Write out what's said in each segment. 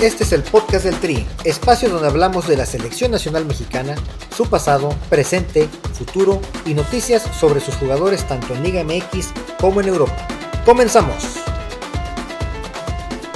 Este es el podcast del Tri, espacio donde hablamos de la selección nacional mexicana, su pasado, presente, futuro y noticias sobre sus jugadores tanto en Liga MX como en Europa. Comenzamos.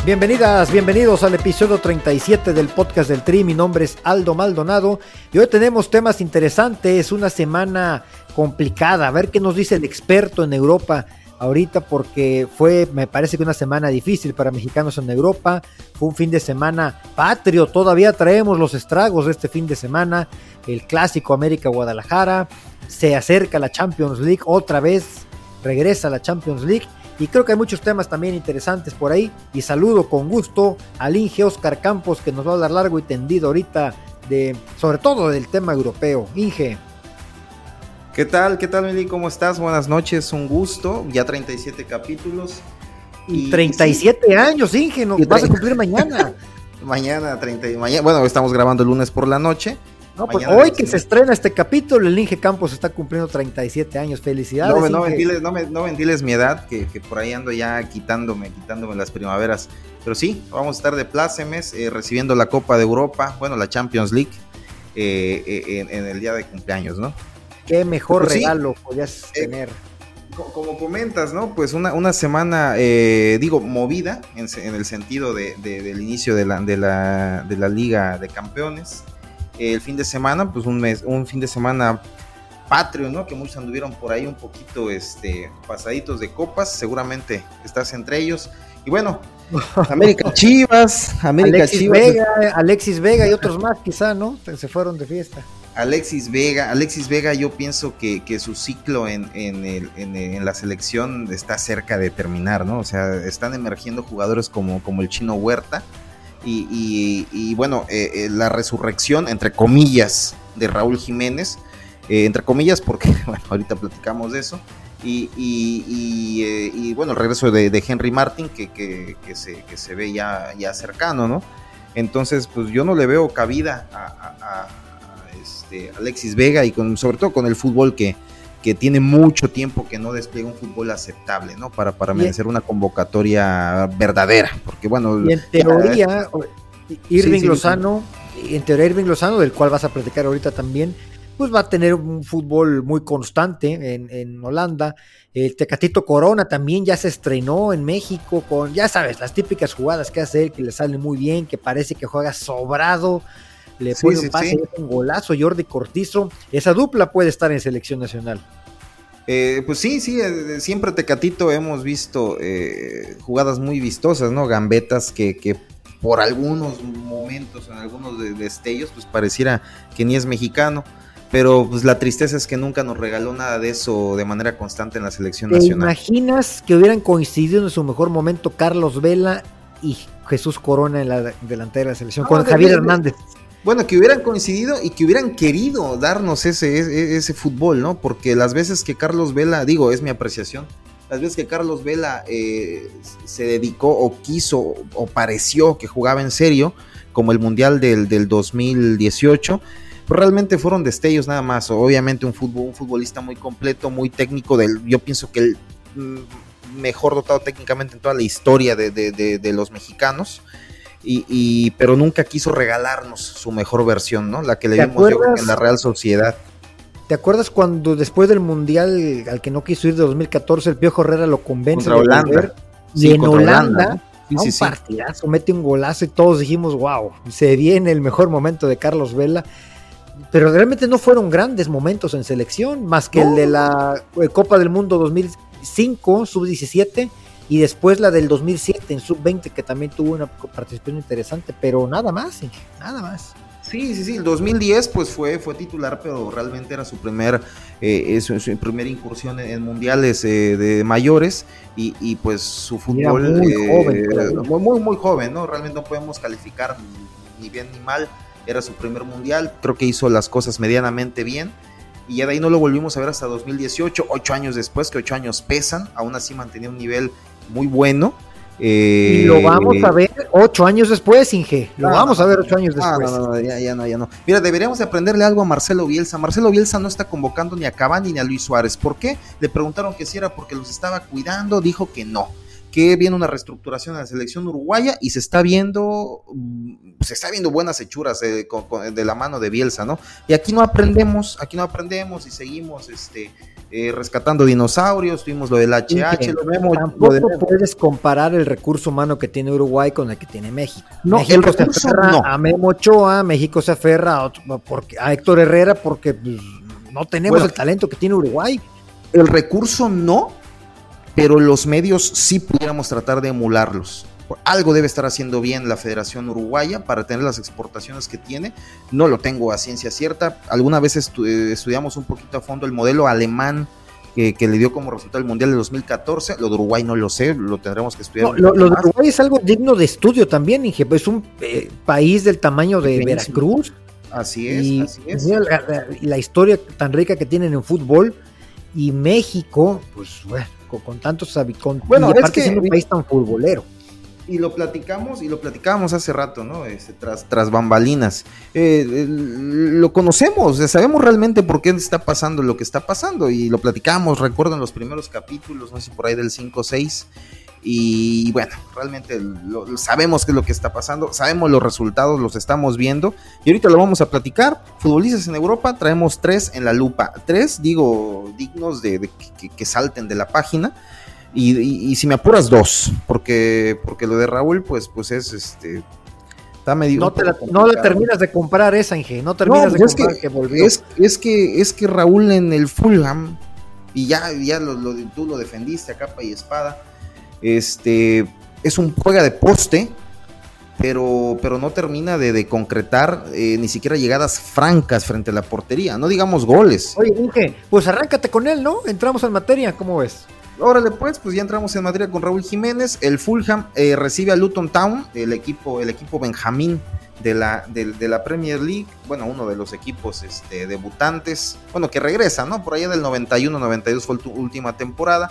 Bienvenidas, bienvenidos al episodio 37 del podcast del Tri. Mi nombre es Aldo Maldonado y hoy tenemos temas interesantes, una semana complicada, a ver qué nos dice el experto en Europa ahorita porque fue, me parece que una semana difícil para mexicanos en Europa, fue un fin de semana patrio, todavía traemos los estragos de este fin de semana, el clásico América Guadalajara, se acerca la Champions League, otra vez regresa la Champions League. Y creo que hay muchos temas también interesantes por ahí. Y saludo con gusto al Inge Oscar Campos que nos va a hablar largo y tendido ahorita de, sobre todo del tema europeo. Inge. ¿Qué tal? ¿Qué tal, Meli? ¿Cómo estás? Buenas noches, un gusto. Ya 37 capítulos. Y, 37 años, Inge, nos vas a cumplir mañana. mañana, 30, mañana, bueno, estamos grabando el lunes por la noche. No, pues hoy que se estrena este capítulo, el Inge Campos está cumpliendo 37 años. Felicidades. No, no, ventiles, no, no ventiles mi edad, que, que, por ahí ando ya quitándome, quitándome las primaveras. Pero sí, vamos a estar de plácemes, eh, recibiendo la Copa de Europa, bueno, la Champions League, eh, eh, en, en, el día de cumpleaños, ¿no? Qué mejor pues regalo podías eh, tener. Como comentas, ¿no? Pues una, una semana, eh, digo, movida en, el sentido de, del inicio de la, de, la, de la Liga de Campeones. El fin de semana, pues un mes, un fin de semana patrio, ¿no? Que muchos anduvieron por ahí un poquito este, pasaditos de copas, seguramente estás entre ellos. Y bueno, América Chivas, América Alexis Chivas. Vega, Alexis Vega y otros más quizá, ¿no? Se fueron de fiesta. Alexis Vega, Alexis Vega yo pienso que, que su ciclo en, en, el, en, la selección está cerca de terminar, ¿no? O sea, están emergiendo jugadores como, como el chino Huerta y, y, bueno, eh, eh, la resurrección, entre comillas, de Raúl Jiménez, eh, entre comillas porque, bueno, ahorita platicamos de eso, y, y, bueno, el regreso de, de Henry Martin que, que, que, se, que se ve ya, ya cercano, ¿no? Entonces, pues yo no le veo cabida a, a este, Alexis Vega y con, sobre todo con el fútbol que, que tiene mucho tiempo que no despliega un fútbol aceptable, ¿no? Para, para merecer una convocatoria verdadera, porque bueno... Y en teoría, Irving sí, sí, Lozano, sí. en teoría Irving Lozano, del cual vas a platicar ahorita también, pues va a tener un fútbol muy constante en, en Holanda. El Tecatito Corona también ya se estrenó en México con, ya sabes, las típicas jugadas que hace él, que le salen muy bien, que parece que juega sobrado, le pone sí, un pase, sí. un golazo, Jordi Cortizo, esa dupla puede estar en selección nacional. Eh, pues sí, sí, eh, siempre Tecatito hemos visto eh, jugadas muy vistosas, ¿no? Gambetas que, que, por algunos momentos, en algunos destellos, pues pareciera que ni es mexicano. Pero pues la tristeza es que nunca nos regaló nada de eso de manera constante en la selección ¿Te nacional. imaginas que hubieran coincidido en su mejor momento Carlos Vela y Jesús Corona en la delantera de la selección? No, con Javier de, Hernández. Bueno, que hubieran coincidido y que hubieran querido darnos ese, ese, ese, fútbol, ¿no? Porque las veces que Carlos Vela, digo, es mi apreciación, las veces que Carlos Vela eh, se dedicó o quiso o pareció que jugaba en serio, como el Mundial del, del 2018, pues realmente fueron destellos nada más. Obviamente un, futbolista muy completo, muy técnico, del, yo pienso que el mm, mejor dotado técnicamente en toda la historia de, de los mexicanos. Y, y, pero nunca quiso regalarnos su mejor versión, ¿no? La que le vimos yo, en la Real Sociedad. ¿Te acuerdas cuando después del Mundial al que no quiso ir de 2014, el Piojo Herrera lo convence contra Holanda. De volver, sí, y en Holanda, Holanda sí, sí, un partidazo, mete un golazo y todos dijimos, wow, se viene el mejor momento de Carlos Vela. Pero realmente no fueron grandes momentos en selección, más que no. el de la Copa del Mundo 2005, sub-17, y después la del 2007 en sub-20 que también tuvo una participación interesante, pero nada más, nada más. Sí, sí, sí, el 2010 pues fue, fue titular, pero realmente era su primer eh, su, su, primera incursión en, en mundiales eh, de mayores y, y, pues su fútbol muy, eh, joven, muy, muy, muy joven, ¿no? Realmente no podemos calificar ni bien ni mal, era su primer mundial, creo que hizo las cosas medianamente bien y ya de ahí no lo volvimos a ver hasta 2018, ocho años después, que ocho años pesan, aún así mantenía un nivel muy bueno. Eh, y lo vamos a ver ocho años después, Inge. Lo no, vamos no, a ver ocho años después. No, no, ya, ya, no, ya no. Mira, deberíamos de aprenderle algo a Marcelo Bielsa. Marcelo Bielsa no está convocando ni a Cavani ni a Luis Suárez. ¿Por qué? Le preguntaron que si era porque los estaba cuidando, dijo que no. Que viene una reestructuración en la selección uruguaya y se está viendo, mm, se está viendo buenas hechuras de, de la mano de Bielsa, ¿no? Y aquí no aprendemos, aquí no aprendemos y seguimos este, eh, rescatando dinosaurios, tuvimos lo del HH, lo vemos. Tampoco puedes comparar el recurso humano que tiene Uruguay con el que tiene México. No, México se aferra a Memo Ochoa, México se aferra a, porque, a Héctor Herrera porque pues, no tenemos el talento que tiene Uruguay. El recurso no, pero los medios sí pudiéramos tratar de emularlos. Algo debe estar haciendo bien la Federación Uruguaya para tener las exportaciones que tiene. No lo tengo a ciencia cierta. Alguna vez eh, estudiamos un poquito a fondo el modelo alemán que, le dio como resultado el Mundial de 2014. Lo de Uruguay no lo sé, lo tendremos que estudiar. lo, de Uruguay es algo digno de estudio también, Inge. Es un eh, país del tamaño de Veracruz. Así es, así es. La, historia tan rica que tienen en fútbol. Y México, pues bueno, con, tantos con, bueno, y aparte es que, un país tan futbolero y lo platicamos y lo platicábamos hace rato, ¿no? Este, tras, tras bambalinas. Eh, lo conocemos, sabemos realmente por qué está pasando lo que está pasando y lo platicamos, recuerdo en los primeros capítulos, no sé si por ahí del 5 o 6. Y bueno, realmente lo, sabemos qué es lo que está pasando, sabemos los resultados, los estamos viendo. Y ahorita lo vamos a platicar. Futbolistas en Europa, traemos tres en la lupa. Tres, digo, dignos de, que, salten de la página. Y, si me apuras, dos. Porque, porque lo de Raúl, pues, pues es este. Está medio. No, te la, no terminas de comprar esa, Inge. No terminas de pues comprar que, volvió. Es, que, es que Raúl en el Fulham, y ya, ya lo, tú lo defendiste a capa y espada este, es un juega de poste, pero, pero no termina de, concretar eh, ni siquiera llegadas francas frente a la portería, no digamos goles. Oye, Inge, pues arráncate con él, ¿no? Entramos en materia, ¿cómo ves? Órale, pues, pues ya entramos en materia con Raúl Jiménez. El Fulham eh, recibe a Luton Town, el equipo, el equipo Benjamín de la, de, la Premier League, bueno, uno de los equipos este, debutantes, bueno, que regresa, ¿no? Por allá del 91-92 fue su última temporada.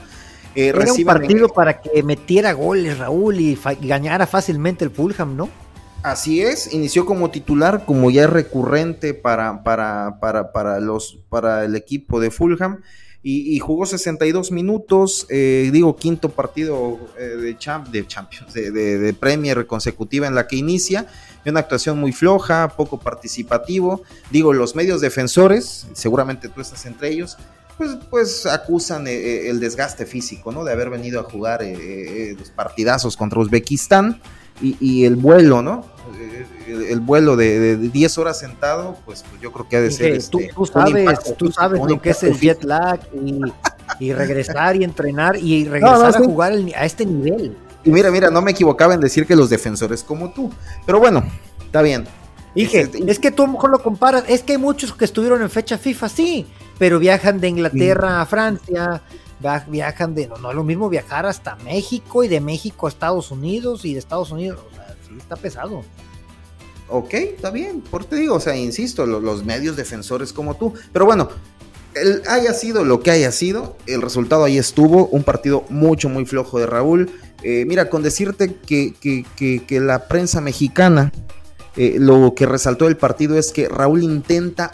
Eh, Era un partido para que metiera goles Raúl y, ganara fácilmente el Fulham, ¿no? Así es, inició como titular, como ya es recurrente para, para, para, para, los, para el equipo de Fulham. Y, jugó 62 minutos, eh, digo, quinto partido eh, de, champ, de Champions, de, de, Premier consecutiva en la que inicia, una actuación muy floja, poco participativo, digo, los medios defensores, seguramente tú estás entre ellos, pues, pues acusan eh, eh, el desgaste físico, ¿no? De haber venido a jugar eh, los partidazos contra Uzbekistán y, el vuelo, ¿no? El, vuelo de, 10 horas sentado, pues, pues, yo creo que ha de ser. Este, tú, sabes, tú sabes lo que es el jet lag y, regresar y entrenar y regresar a jugar a este nivel. Y mira, mira, no me equivocaba en decir que los defensores como tú. Pero bueno, está bien. Dije, es que tú a lo mejor lo comparas, es que hay muchos que estuvieron en fecha FIFA, sí, pero viajan de Inglaterra a Francia, viajan de, no, no es lo mismo viajar hasta México y de México a Estados Unidos y de Estados Unidos, o sea, sí está pesado. Ok, está bien, por te digo, o sea, insisto, los, medios defensores como tú, pero bueno, el, haya sido lo que haya sido, el resultado ahí estuvo, un partido mucho, muy flojo de Raúl. Eh, mira, con decirte que, que, la prensa mexicana, eh, lo que resaltó del partido es que Raúl intenta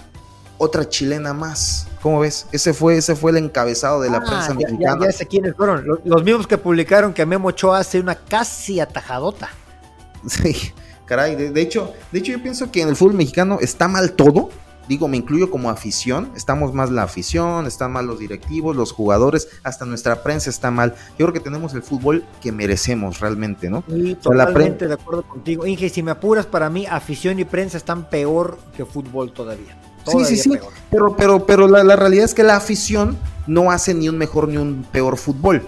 otra chilena más. ¿Cómo ves? Ese fue, ese fue el encabezado de la ah, prensa mexicana. Ya, sé quiénes fueron. Los, mismos que publicaron que Memo Ochoa hace una casi atajadota. Sí, caray. De, hecho, de hecho, yo pienso que en el fútbol mexicano está mal todo. Digo, me incluyo como afición. Estamos más la afición, están mal los directivos, los jugadores, hasta nuestra prensa está mal. Yo creo que tenemos el fútbol que merecemos realmente, ¿no? Sí, totalmente de acuerdo contigo. Inge, si me apuras, para mí afición y prensa están peor que fútbol todavía sí, sí, sí. Pero, pero, pero la, realidad es que la afición no hace ni un mejor ni un peor fútbol.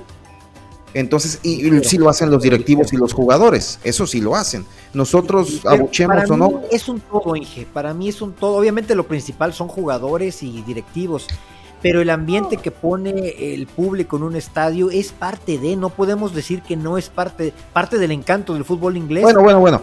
Entonces, y, sí lo hacen los directivos y los jugadores, eso sí lo hacen. Nosotros abuchemos o no. Es un todo, Inge, para mí es un todo. Obviamente lo principal son jugadores y directivos, pero el ambiente que pone el público en un estadio es parte de, no podemos decir que no es parte, parte del encanto del fútbol inglés. Bueno, bueno, bueno.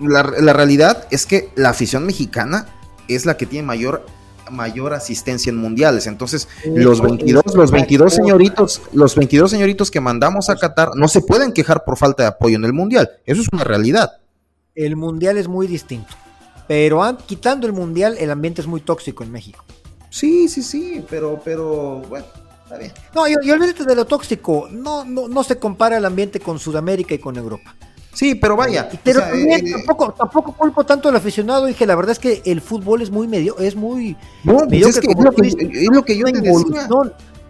La, la realidad es que la afición mexicana es la que tiene mayor mayor asistencia en mundiales. Entonces, los 22, los 22 señoritos, los 22 señoritos que mandamos a Qatar no se pueden quejar por falta de apoyo en el mundial. Eso es una realidad. El mundial es muy distinto. Pero quitando el mundial, el ambiente es muy tóxico en México. Sí, sí, sí, pero, pero, bueno, No, y, y, olvídate de lo tóxico. No, no, no se compara el ambiente con Sudamérica y con Europa. Sí, pero vaya. Pero también, eh, tampoco, tampoco culpo tanto al aficionado, dije, la verdad es que el fútbol es muy medio, es muy no, pues es, que, es, lo que, es, lo que, yo te decía.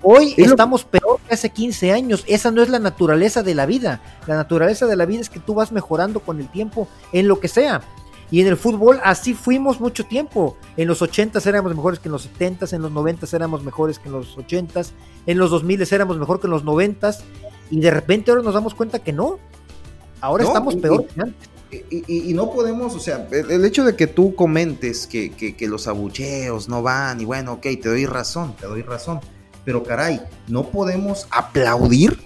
Hoy estamos peor que hace 15 años. Esa no es la naturaleza de la vida. La naturaleza de la vida es que tú vas mejorando con el tiempo en lo que sea. Y en el fútbol así fuimos mucho tiempo. En los 80 éramos mejores que en los 70 en los 90 éramos mejores que en los 80 en los 2000 éramos mejor que en los 90 y de repente ahora nos damos cuenta que no. Ahora estamos peor que antes. Y, no podemos, o sea, el, hecho de que tú comentes que, que, los abucheos no van y bueno, ok, te doy razón, te doy razón, pero caray, no podemos aplaudir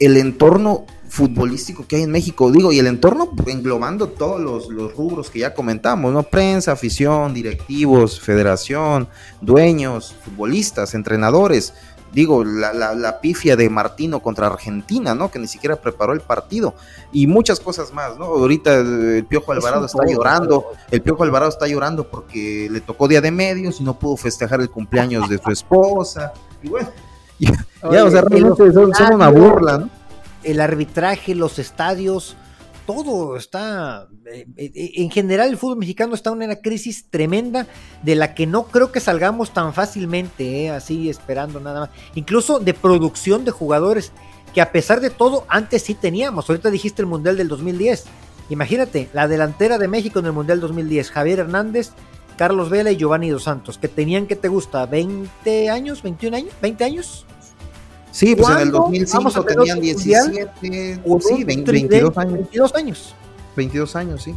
el entorno futbolístico que hay en México, digo, y el entorno englobando todos los, los, rubros que ya comentamos, ¿no? Prensa, afición, directivos, federación, dueños, futbolistas, entrenadores. Digo, la, la, pifia de Martino contra Argentina, ¿no? Que ni siquiera preparó el partido. Y muchas cosas más, ¿no? Ahorita el, Piojo Alvarado está llorando. El Piojo Alvarado está llorando porque le tocó día de medios y no pudo festejar el cumpleaños de su esposa. Y bueno, ya, o sea, realmente son una burla, ¿no? el arbitraje, los estadios, todo está, eh, eh, en general el fútbol mexicano está en una crisis tremenda de la que no creo que salgamos tan fácilmente, eh, así esperando nada más, incluso de producción de jugadores, que a pesar de todo antes sí teníamos, ahorita dijiste el Mundial del 2010, imagínate, la delantera de México en el Mundial 2010, Javier Hernández, Carlos Vela y Giovanni Dos Santos, que tenían que te gusta, 20 años, 21 años, 20 años, Sí, pues en el 2005 tenían 17, o sí, 22 años. 22 años. 22 años, sí.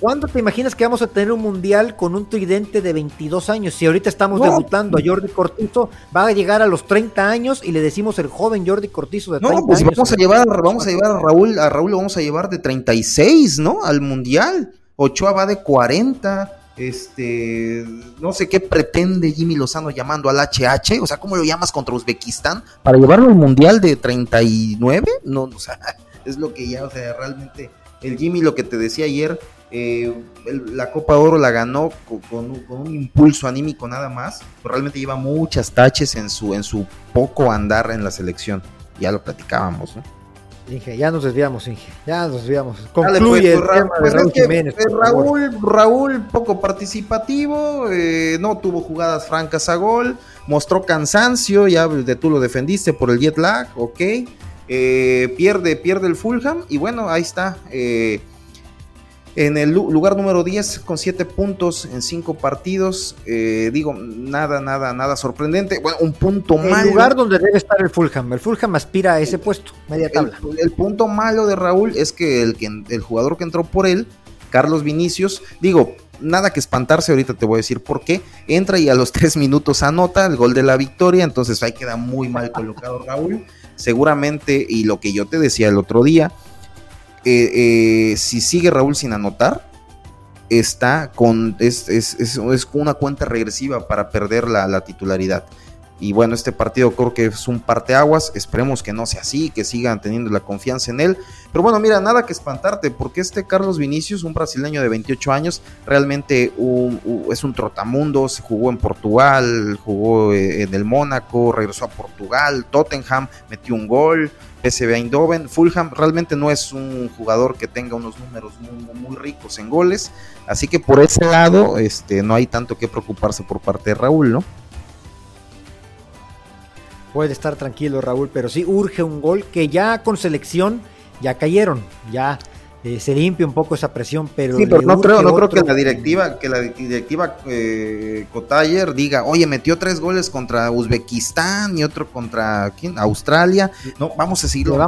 ¿Cuándo te imaginas que vamos a tener un mundial con un tridente de 22 años? Si ahorita estamos debutando a Jordi Cortizo, va a llegar a los 30 años y le decimos el joven Jordi Cortizo de 30 No, pues vamos a llevar, vamos a llevar a Raúl, a Raúl lo vamos a llevar de 36, ¿no? Al mundial. Ochoa va de 40. Este, no sé qué pretende Jimmy Lozano llamando al HH, o sea, ¿cómo lo llamas contra Uzbekistán? Para llevarlo al Mundial de 39, no, o sea, es lo que ya, o sea, realmente, el Jimmy, lo que te decía ayer, eh, la Copa Oro la ganó con, un impulso anímico nada más, pero realmente lleva muchas taches en su, en su poco andar en la selección, ya lo platicábamos, ¿no? Inge, ya nos desviamos, Inge, ya nos desviamos. Concluye pues, el pues, Raúl Jiménez. Raúl, Raúl, poco participativo, eh, no tuvo jugadas francas a gol, mostró cansancio, ya de tú lo defendiste por el jet lag, ok. Eh, pierde, pierde el Fulham y bueno, ahí está. Eh, en el lugar número 10 con 7 puntos en 5 partidos. Eh, digo, nada, nada, nada sorprendente. Bueno, un punto malo. El lugar donde debe estar el Fulham. El Fulham aspira a ese puesto, media tabla. El, punto malo de Raúl es que el, el jugador que entró por él, Carlos Vinicius, digo, nada que espantarse, ahorita te voy a decir por qué. Entra y a los 3 minutos anota el gol de la victoria, entonces ahí queda muy mal colocado Raúl. Seguramente, y lo que yo te decía el otro día, eh, eh, si sigue Raúl sin anotar, está con es, es, es, una cuenta regresiva para perder la, titularidad. Y bueno, este partido creo que es un parteaguas. Esperemos que no sea así, que sigan teniendo la confianza en él. Pero bueno, mira, nada que espantarte, porque este Carlos Vinicius, un brasileño de 28 años, realmente es un trotamundo. Se jugó en Portugal, jugó eh, en el Mónaco, regresó a Portugal, Tottenham, metió un gol. PSV Eindhoven. Fulham realmente no es un jugador que tenga unos números muy, ricos en goles, así que por ese lado este, no hay tanto que preocuparse por parte de Raúl, ¿no? Puede estar tranquilo Raúl, pero sí urge un gol que ya con selección ya cayeron, ya eh, se limpia un poco esa presión, pero... Sí, pero no creo, no creo que la directiva, que la directiva eh, Kotayer diga, oye, metió tres goles contra Uzbekistán y otro contra ¿quién? Australia. No, vamos a seguirlo.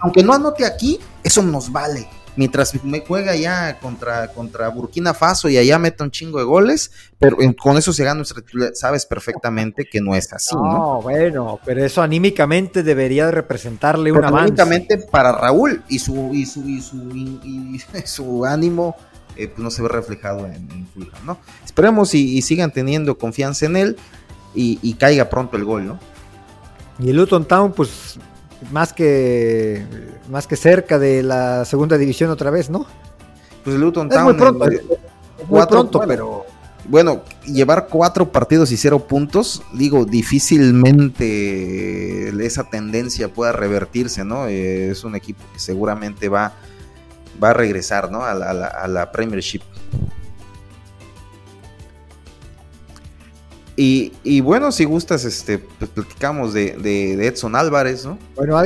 aunque no anote aquí, eso nos vale mientras me juega ya contra, contra Burkina Faso y allá meta un chingo de goles, pero con eso se gana nuestra sabes perfectamente que no es así, ¿no? No, bueno, pero eso anímicamente debería representarle un avance. Anímicamente para Raúl y su, y su, y su, su ánimo eh, pues no se ve reflejado en, en Fulham, ¿no? Esperemos y, sigan teniendo confianza en él y, y caiga pronto el gol, ¿no? Y el Luton Town, pues más que más que cerca de la segunda división otra vez, ¿no? Pues Luton Town. Es muy pronto, muy pronto pero. bueno, llevar cuatro partidos y cero puntos, digo, difícilmente esa tendencia pueda revertirse, ¿no? Eh, es un equipo que seguramente va, va a regresar, ¿no? A la, a la, Premiership. Y, bueno, si gustas, este, pues platicamos de, Edson Álvarez, ¿no? Bueno,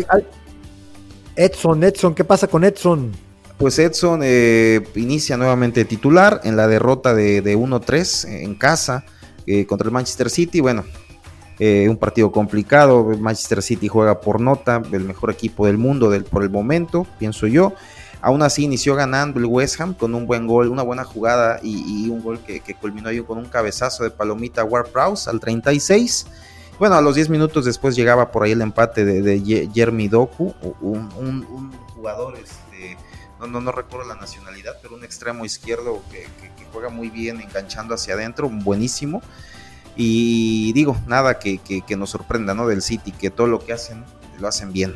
Edson, Edson, ¿qué pasa con Edson? Pues Edson eh, inicia nuevamente titular en la derrota de, 1-3 en casa eh, contra el Manchester City. Bueno, eh, un partido complicado. Manchester City juega por nota, el mejor equipo del mundo del, por el momento, pienso yo. Aún así inició ganando el West Ham con un buen gol, una buena jugada y, un gol que, culminó yo con un cabezazo de palomita Ward Prowse al 36. Bueno, a los 10 minutos después llegaba por ahí el empate de, Jeremy Doku, un, jugador este, no, no, recuerdo la nacionalidad, pero un extremo izquierdo que, juega muy bien enganchando hacia adentro, buenísimo. Y digo, nada que, nos sorprenda, ¿no? Del City, que todo lo que hacen, lo hacen bien.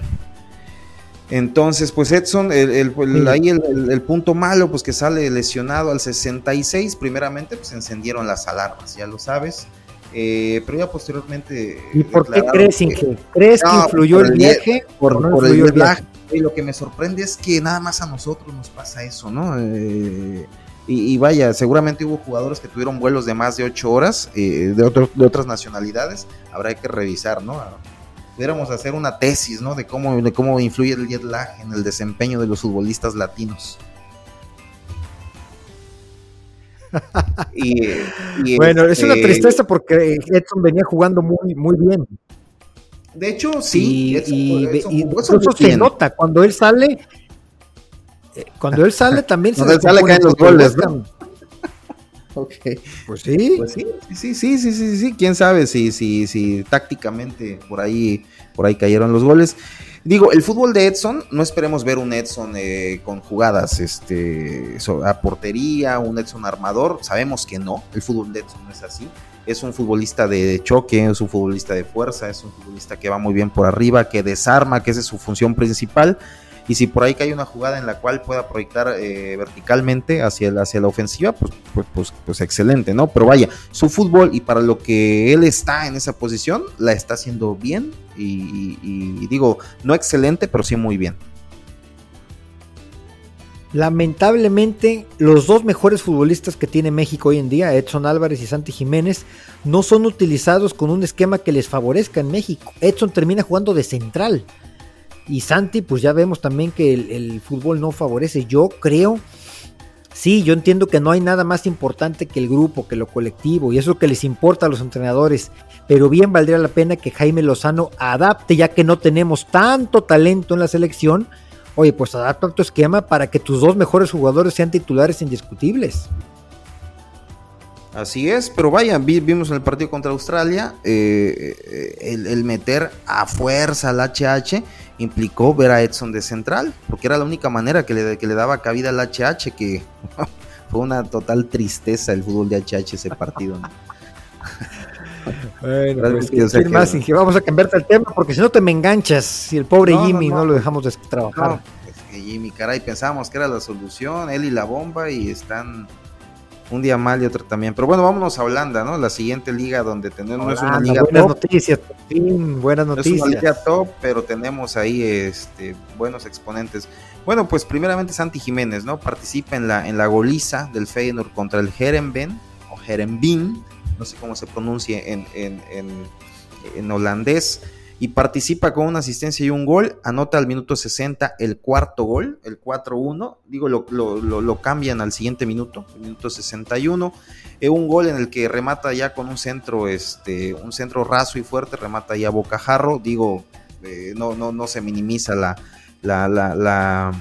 Entonces, pues Edson, el, ahí el, punto malo, pues que sale lesionado al 66, primeramente, pues encendieron las alarmas, ya lo sabes. Eh, pero ya posteriormente. ¿Y por qué crees, que, ¿crees que influyó el viaje? Por, no el viaje. Y lo que me sorprende es que nada más a nosotros nos pasa eso, ¿no? Eh, y, vaya, seguramente hubo jugadores que tuvieron vuelos de más de ocho horas eh, de, de otras nacionalidades. Habrá que revisar, ¿no? Pudiéramos hacer una tesis, ¿no? De cómo, de cómo influye el jet lag en el desempeño de los futbolistas latinos. y, bueno, es una este, tristeza porque Edson venía jugando muy, muy bien. De hecho, sí. Y, eso se nota. Cuando él sale, eh, cuando él sale también se Cuando sale caen los goles, ¿no? Ok. Pues sí. Pues sí, sí, sí, sí, sí, sí, quién sabe si, si, si tácticamente por ahí, por ahí cayeron los goles. Digo, el fútbol de Edson, no esperemos ver un Edson eh, con jugadas este, a portería, un Edson armador, sabemos que no, el fútbol de Edson no es así es un futbolista de choque, es un futbolista de fuerza, es un futbolista que va muy bien por arriba, que desarma, que esa es su función principal. Y si por ahí hay una jugada en la cual pueda proyectar eh, verticalmente hacia, hacia la ofensiva, pues, pues, pues, pues, excelente, ¿no? Pero vaya, su fútbol y para lo que él está en esa posición, la está haciendo bien y digo, no excelente, pero sí muy bien. Lamentablemente, los dos mejores futbolistas que tiene México hoy en día, Edson Álvarez y Santi Jiménez, no son utilizados con un esquema que les favorezca en México. Edson termina jugando de central. Y Santi, pues ya vemos también que el, fútbol no favorece. Yo creo, sí, yo entiendo que no hay nada más importante que el grupo, que lo colectivo, y eso que les importa a los entrenadores. Pero bien valdría la pena que Jaime Lozano adapte, ya que no tenemos tanto talento en la selección Oye, pues adapta tu esquema para que tus dos mejores jugadores sean titulares indiscutibles. Así es, pero vaya, vimos en el partido contra Australia, eh, eh, el, meter a fuerza al HH implicó ver a Edson de central, porque era la única manera que le, que le daba cabida al HH, que fue una total tristeza el fútbol de HH ese partido. Bueno, pues, más, vamos a cambiarte el tema porque si no te me enganchas. Si el pobre Jimmy no, lo dejamos de trabajar. Jimmy, caray, pensábamos que era la solución, él y la bomba, y están un día mal y otro también. Pero bueno, vámonos a Holanda, ¿no? La siguiente liga donde tenemos no es una liga buenas noticias, buenas noticias. es una liga top, pero tenemos ahí este buenos exponentes. Bueno, pues primeramente Santi Jiménez, ¿no? Participa en la en la goliza del Feyenoord contra el Herenben o Herenbin no sé cómo se pronuncie en, en, holandés, y participa con una asistencia y un gol, anota al minuto 60 el cuarto gol, el 4-1, digo, lo, lo, cambian al siguiente minuto, el minuto 61, eh, un gol en el que remata ya con un centro, este, un centro raso y fuerte, remata ya bocajarro, digo, eh, no, no, no se minimiza la, la, la, la,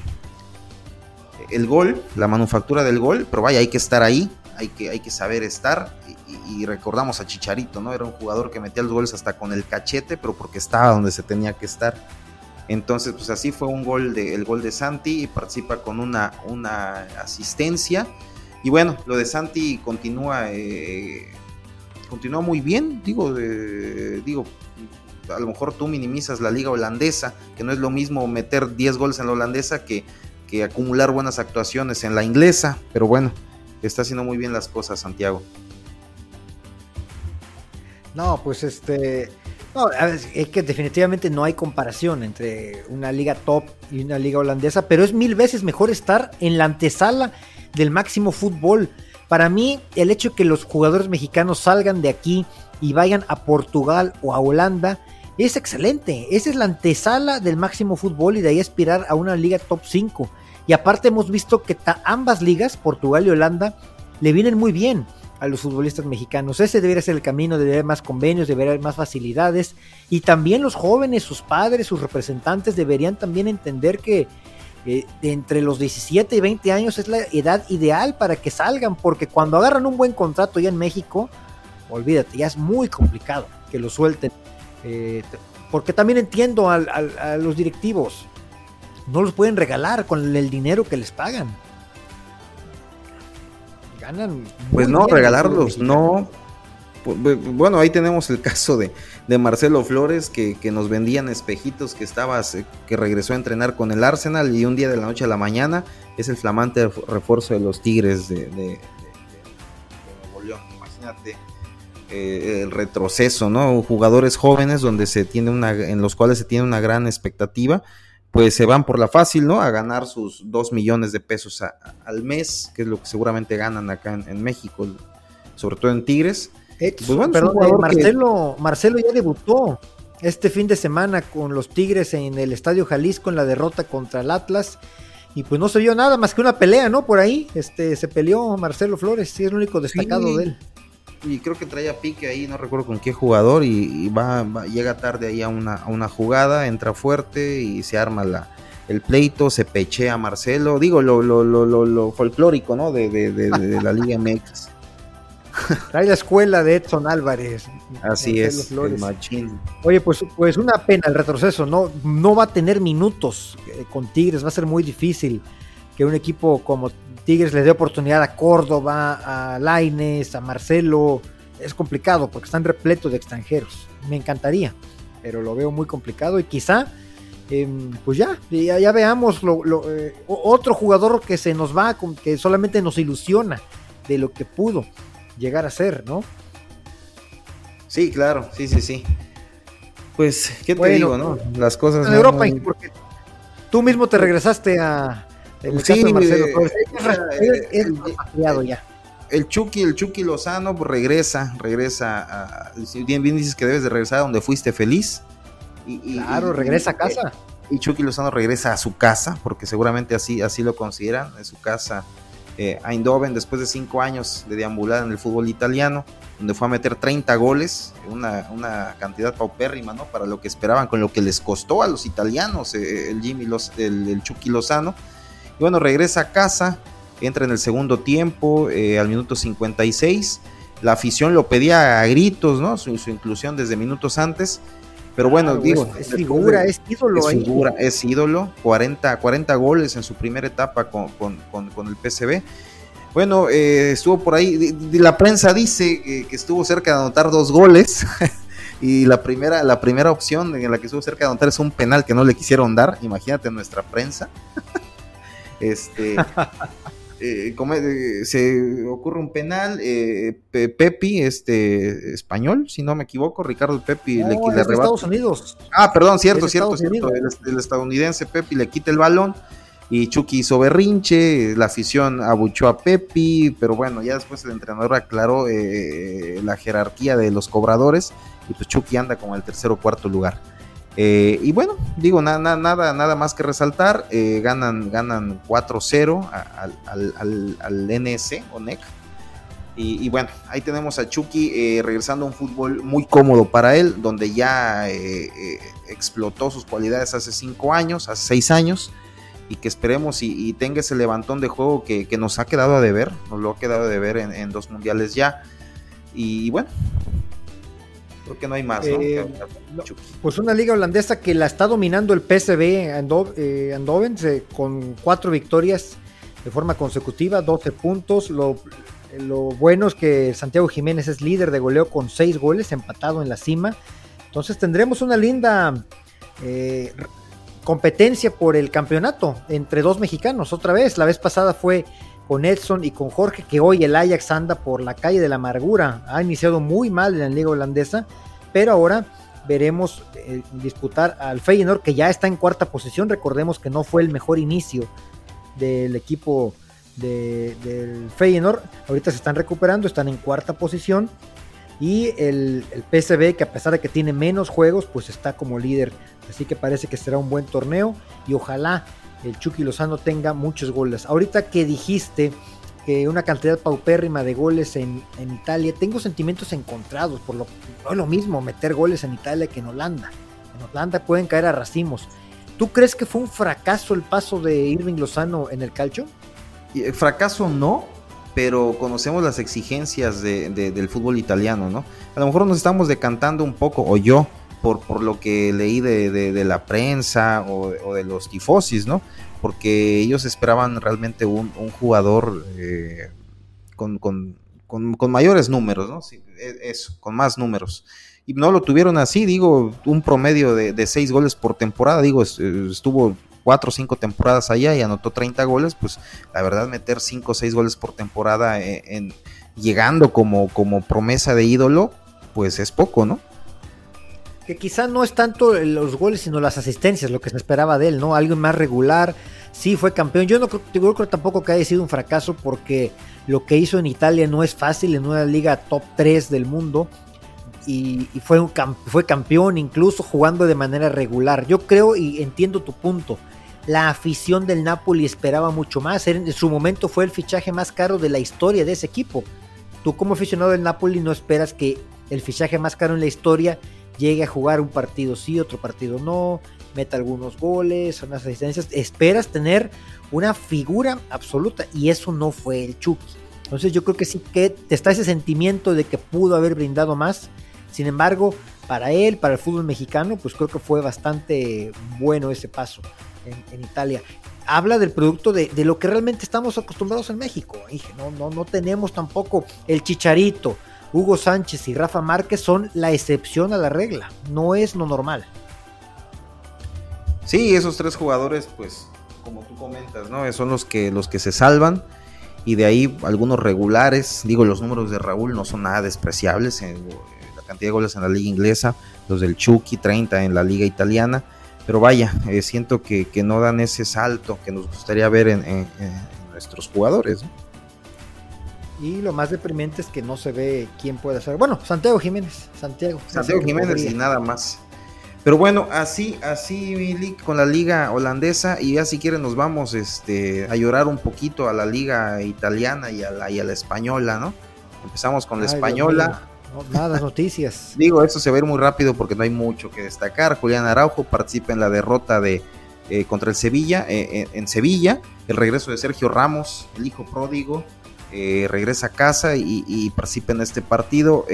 el gol, la manufactura del gol, pero vaya, hay que estar ahí, hay que, hay que saber estar y, recordamos a Chicharito, ¿no? Era un jugador que metía los goles hasta con el cachete, pero porque estaba donde se tenía que estar. Entonces, pues así fue un gol de, el gol de Santi y participa con una, una asistencia. Y bueno, lo de Santi continúa, eh, continúa muy bien, digo, digo, a lo mejor tú minimizas la liga holandesa, que no es lo mismo meter 10 goles en la holandesa que, que acumular buenas actuaciones en la inglesa, pero bueno, está haciendo muy bien las cosas Santiago. No, pues este. No, es que definitivamente no hay comparación entre una liga top y una liga holandesa, pero es mil veces mejor estar en la antesala del máximo fútbol. Para mí, el hecho de que los jugadores mexicanos salgan de aquí y vayan a Portugal o a Holanda es excelente. Esa es la antesala del máximo fútbol y de ahí aspirar a una liga top 5. Y aparte hemos visto que ambas ligas, Portugal y Holanda, le vienen muy bien a los futbolistas mexicanos. Ese debería ser el camino, debería haber más convenios, debería haber más facilidades. Y también los jóvenes, sus padres, sus representantes deberían también entender que eh, entre los 17 y 20 años es la edad ideal para que salgan, porque cuando agarran un buen contrato ya en México, olvídate, ya es muy complicado que lo suelten. Eh, porque también entiendo a los directivos, no los pueden regalar con el dinero que les pagan. Ganan. Pues no, regalarlos, no. Bueno, ahí tenemos el caso de, Marcelo Flores, que, nos vendían espejitos, que estaba, que regresó a entrenar con el Arsenal y un día de la noche a la mañana es el flamante refuerzo de los Tigres de, Nuevo León. Imagínate eh, el retroceso, ¿no? Jugadores jóvenes donde se tiene una, en los cuales se tiene una gran expectativa pues se van por la fácil, ¿no? A ganar sus dos millones de pesos al mes, que es lo que seguramente ganan acá en, México, sobre todo en Tigres. Eh, pues perdón, eh, Marcelo, Marcelo ya debutó este fin de semana con los Tigres en el Estadio Jalisco en la derrota contra el Atlas. Y pues no se vio nada más que una pelea, ¿no? Por ahí, este, se peleó Marcelo Flores, sí es el único destacado de él y creo que trae a pique ahí, no recuerdo con qué jugador, y, va, llega tarde ahí a una, una, jugada, entra fuerte y se arma la, el pleito, se pechea a Marcelo, digo, lo, lo, lo, lo, folclórico, ¿no? De, de, de, la Liga MX. Trae la escuela de Edson Álvarez. Así es, el machín. Oye, pues, pues una pena el retroceso, ¿no? No va a tener minutos eh, con Tigres, va a ser muy difícil que un equipo como Tigres le dé oportunidad a Córdoba, a Laines, a Marcelo. Es complicado porque están repletos de extranjeros. Me encantaría, pero lo veo muy complicado y quizá, em, pues ya, ya, veamos eh, otro jugador que se nos va, que solamente nos ilusiona de lo que pudo llegar a ser, ¿no? Sí, claro, sí, sí, sí. Pues, ¿qué te digo, no? Las cosas. En Europa, porque tú mismo te regresaste a, el sí, Marcelo ya. El Chucky, el Chucky Lozano pues, regresa, regresa a, bien, bien dices que debes de regresar a donde fuiste feliz. Y, claro, regresa a casa. Y Chucky Lozano regresa a su casa, porque seguramente así, así lo consideran, en su casa eh, Eindhoven, después de cinco años de deambular en el fútbol italiano, donde fue a meter 30 goles, una, una cantidad paupérrima, ¿no? Para lo que esperaban, con lo que les costó a los italianos eh, el Jimmy, los, el Chucky Lozano y bueno, regresa a casa, entra en el segundo tiempo, eh, al minuto 56. La afición lo pedía a gritos, ¿no? Su, inclusión desde minutos antes. Pero bueno, digo. Es, figura, es ídolo. Es figura, es ídolo. 40, 40 goles en su primera etapa con, el PCB. Bueno, eh, estuvo por ahí. La prensa dice que estuvo cerca de anotar dos goles. y la primera, la primera opción en la que estuvo cerca de anotar es un penal que no le quisieron dar. Imagínate nuestra prensa. Este, eh, eh, se ocurre un penal, eh, Pepi, este, español, si no me equivoco, Ricardo Pepi le, quita Estados Unidos. Ah, perdón, cierto, cierto, cierto. El, estadounidense Pepi le quita el balón y Chucky hizo berrinche, la afición abuchó a Pepi, pero bueno, ya después el entrenador aclaró la jerarquía de los cobradores y pues Chucky anda como el tercer o cuarto lugar. Eh, y bueno, digo, nada, nada, nada más que resaltar. Eh, ganan ganan 4-0 al, al, NS o NEC. Y, bueno, ahí tenemos a Chucky eh, regresando a un fútbol muy cómodo para él, donde ya explotó sus cualidades hace 5 años, hace 6 años, y que esperemos y, tenga ese levantón de juego que, nos ha quedado a deber, nos lo ha quedado a deber en dos mundiales ya. Y bueno, porque no hay más, eh, Pues una liga holandesa que la está dominando el PSV Andoven eh, con cuatro victorias de forma consecutiva, 12 puntos. Lo, bueno es que Santiago Jiménez es líder de goleo con seis goles, empatado en la cima. Entonces tendremos una linda eh, competencia por el campeonato entre dos mexicanos. Otra vez, la vez pasada fue con Edson y con Jorge, que hoy el Ajax anda por la calle de la amargura. Ha iniciado muy mal en la liga holandesa, pero ahora veremos eh, disputar al Feyenoord, que ya está en cuarta posición. Recordemos que no fue el mejor inicio del equipo del Feyenoord. Ahorita se están recuperando, están en cuarta posición. Y el, el PSV, que a pesar de que tiene menos juegos, pues está como líder. Así que parece que será un buen torneo. Y ojalá el Chucky Lozano tenga muchos goles. Ahorita que dijiste que una cantidad paupérrima de goles en, Italia, tengo sentimientos encontrados. Por lo, no es lo mismo meter goles en Italia que en Holanda. En Holanda pueden caer a racimos. ¿Tú crees que fue un fracaso el paso de Irving Lozano en el calcio? Eh, fracaso no, pero conocemos las exigencias del fútbol italiano, ¿no? A lo mejor nos estamos decantando un poco, o yo, por, por lo que leí de, la prensa o, de los tifosis, ¿no? Porque ellos esperaban realmente un, jugador eh, con, mayores números, ¿no? Sí, e, eso, con más números. Y no lo tuvieron así, digo, un promedio de, de seis goles por temporada, digo, estuvo cuatro o cinco temporadas allá y anotó 30 goles, pues la verdad meter cinco o seis goles por temporada eh, en, llegando como, como promesa de ídolo, pues es poco, ¿no? Que quizá no es tanto los goles, sino las asistencias, lo que se esperaba de él, ¿no? Algo más regular. Sí, fue campeón. Yo no creo, creo tampoco que haya sido un fracaso porque lo que hizo en Italia no es fácil en una liga top 3 del mundo. Y, fue, un, fue campeón incluso jugando de manera regular. Yo creo y entiendo tu punto la afición del Napoli esperaba mucho más. En su momento fue el fichaje más caro de la historia de ese equipo. Tú como aficionado del Napoli no esperas que el fichaje más caro en la historia llegue a jugar un partido sí, otro partido no, meta algunos goles, unas asistencias. Esperas tener una figura absoluta y eso no fue el Chucky. Entonces yo creo que sí que está ese sentimiento de que pudo haber brindado más. Sin embargo, para él, para el fútbol mexicano, pues creo que fue bastante bueno ese paso en, Italia. Habla del producto de, lo que realmente estamos acostumbrados en México. no, no, no tenemos tampoco el chicharito. Hugo Sánchez y Rafa Márquez son la excepción a la regla, no es lo normal. Sí, esos tres jugadores, pues, como tú comentas, ¿no? Son los que, los que se salvan. Y de ahí algunos regulares. Digo, los números de Raúl no son nada despreciables. En, la cantidad de goles en la liga inglesa. Los del Chucky, 30 en la liga italiana pero vaya, eh, siento que, no dan ese salto que nos gustaría ver en, nuestros jugadores. Y lo más deprimente es que no se ve quién puede hacer. Bueno, Santiago Jiménez. Santiago. Santiago Jiménez y nada más. Pero bueno, así, así con la liga holandesa y ya si quieren nos vamos este, a llorar un poquito a la liga italiana y a la, y a la española, ¿no? Empezamos con la española nada, noticias. Digo, eso se va a ir muy rápido porque no hay mucho que destacar. Julián Araujo participa en la derrota de eh, contra el Sevilla, eh, eh, en Sevilla. El regreso de Sergio Ramos, el hijo pródigo, regresa a casa y, participa en este partido.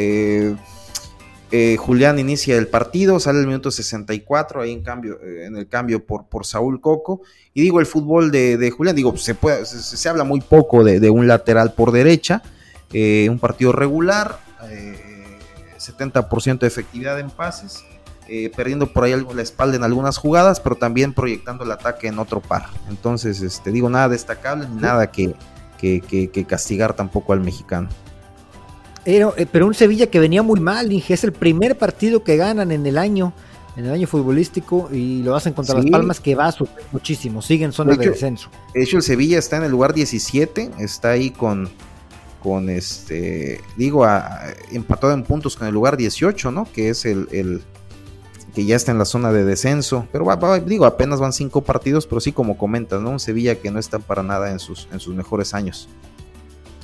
Julián inicia el partido, sale el minuto 64, ahí en cambio, en el cambio por, por Saúl Coco. Y digo, el fútbol de, Julián, digo, se, puede, se, habla muy poco de, de, un lateral por derecha, un partido regular, 70% de efectividad en pases, eh, perdiendo por ahí la espalda en algunas jugadas, pero también proyectando el ataque en otro par. Entonces, este, digo, nada destacable ni nada que, que, castigar tampoco al mexicano. Pero, eh, pero, un Sevilla que venía muy mal, dije, es el primer partido que ganan en el año, en el año futbolístico, y lo hacen contra Las Palmas, que va a subir muchísimo, siguen en zona de, descenso. De hecho, el Sevilla está en el lugar 17, está ahí con con este, digo, empatado en puntos con el lugar 18, ¿no? Que es el, que ya está en la zona de descenso. Pero digo, apenas van cinco partidos, pero sí como comentas, ¿no? Un Sevilla que no está para nada en sus, en sus mejores años.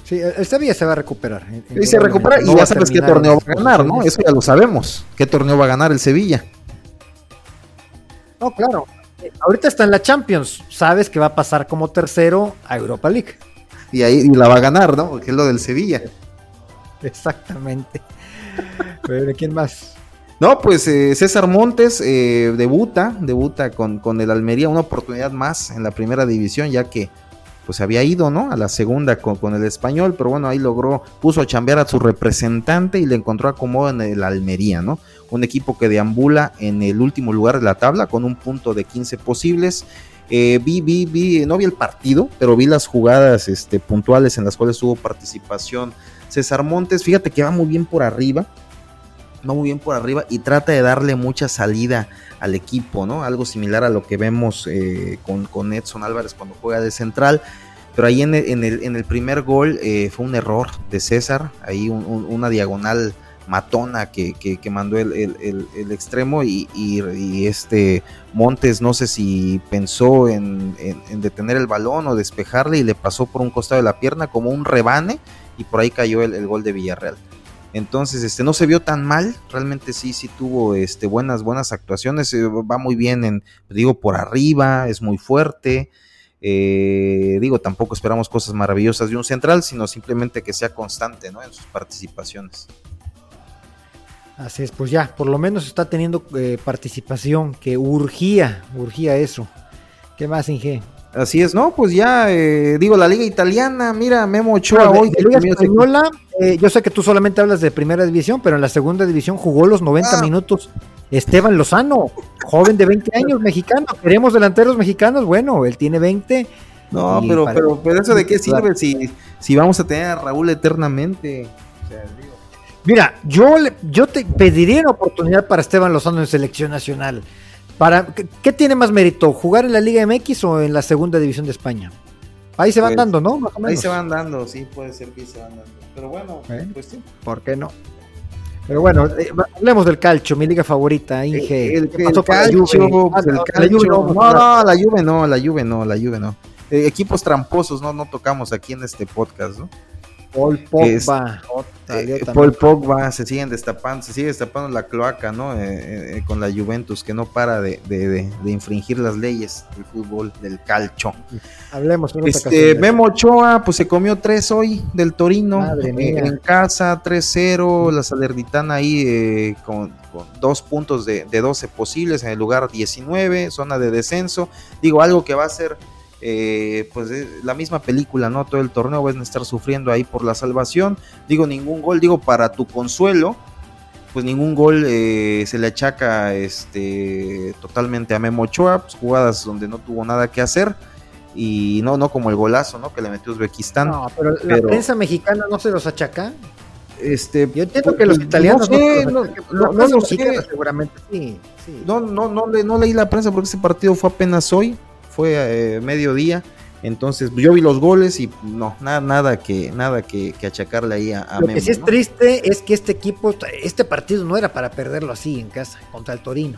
Sí, el Sevilla se va a recuperar. Sí, se recupera y ya sabes qué torneo va a ganar, ¿no? Eso ya lo sabemos. ¿Qué torneo va a ganar el Sevilla? No, claro. Ahorita está en la Champions. Sabes que va a pasar como tercero a Europa League y ahí la va a ganar, ¿no? Porque es lo del Sevilla. Exactamente. Pero ¿quién más? No, pues eh, César Montes eh, debuta, debuta con, con, el Almería, una oportunidad más en la primera división, ya que pues había ido, ¿no? A la segunda con, con, el español, pero bueno, ahí logró, puso a chambear a su representante y le encontró acomodo en el Almería, ¿no? Un equipo que deambula en el último lugar de la tabla con un punto de 15 posibles Eh, vi, vi, vi, no vi el partido, pero vi las jugadas este, puntuales en las cuales tuvo participación César Montes. Fíjate que va muy bien por arriba, va muy bien por arriba y trata de darle mucha salida al equipo, ¿no? Algo similar a lo que vemos eh, con, con, Edson Álvarez cuando juega de central. Pero ahí en el, en el, primer gol eh, fue un error de César, ahí una diagonal matona que, que, mandó el, el, extremo y, y, este Montes no sé si pensó en, en, detener el balón o despejarle y le pasó por un costado de la pierna como un rebane y por ahí cayó el, gol de Villarreal. Entonces, este, no se vio tan mal, realmente sí, sí tuvo este, buenas, buenas actuaciones, eh, va muy bien en, digo, por arriba, es muy fuerte, eh, digo, tampoco esperamos cosas maravillosas de un central, sino simplemente que sea constante, ¿no? En sus participaciones. Así es, pues ya, por lo menos está teniendo eh, participación que urgía, urgía eso. ¿Qué más, Inge? Así es, ¿no? Pues ya, eh, digo, la liga italiana, mira, Memo Ochoa hoy. De liga española, eh, yo sé que tú solamente hablas de primera división, pero en la segunda división jugó los 90 ah. minutos Esteban Lozano, joven de 20 años, mexicano. Queremos delanteros mexicanos, bueno, él tiene 20. No, pero, pero, pero, eso de qué sirve si, si vamos a tener a Raúl eternamente. O sea, Mira, yo, yo te pediría una oportunidad para Esteban Lozano en selección nacional. Para, ¿qué, tiene más mérito? ¿Jugar en la Liga MX o en la segunda división de España? Ahí se van pues, dando, ¿no? Ahí se van dando, sí, puede ser que se van dando. Pero bueno, pues sí. ¿Por qué no? Pero bueno, eh, hablemos del calcio, mi liga favorita, Inge. El, calcio, pues, el calcio. No, no, la Juve no, la Juve no, la Juve no. Eh, equipos tramposos no, no tocamos aquí en este podcast, ¿no? Paul Pogba. Eh, Paul Pogba se siguen destapando, se sigue destapando la cloaca, ¿no? Eh, eh, con la Juventus que no para de, infringir las leyes del fútbol, del calcio. Hablemos. Este, Memo Ochoa, pues se comió tres hoy del Torino en casa, 3-0, la Salernitana ahí con, dos puntos de, de 12 posibles en el lugar 19, zona de descenso. Digo, algo que va a ser eh, pues la misma película, ¿no? Todo el torneo van a estar sufriendo ahí por la salvación. Digo, ningún gol, digo, para tu consuelo, pues ningún gol eh, se le achaca este, totalmente a Memo Ochoa, pues jugadas donde no tuvo nada que hacer. Y no, no como el golazo, ¿no? Que le metió Uzbekistán. No, pero, la prensa mexicana no se los achaca. Este, Yo entiendo que los pues, italianos no, no, no, no seguramente sí, No, no, no, no leí la prensa porque ese partido fue apenas hoy fue eh, mediodía. Entonces, yo vi los goles y no, nada, nada que, nada que, achacarle ahí a, Lo que sí es triste es que este equipo, este partido no era para perderlo así en casa, contra el Torino.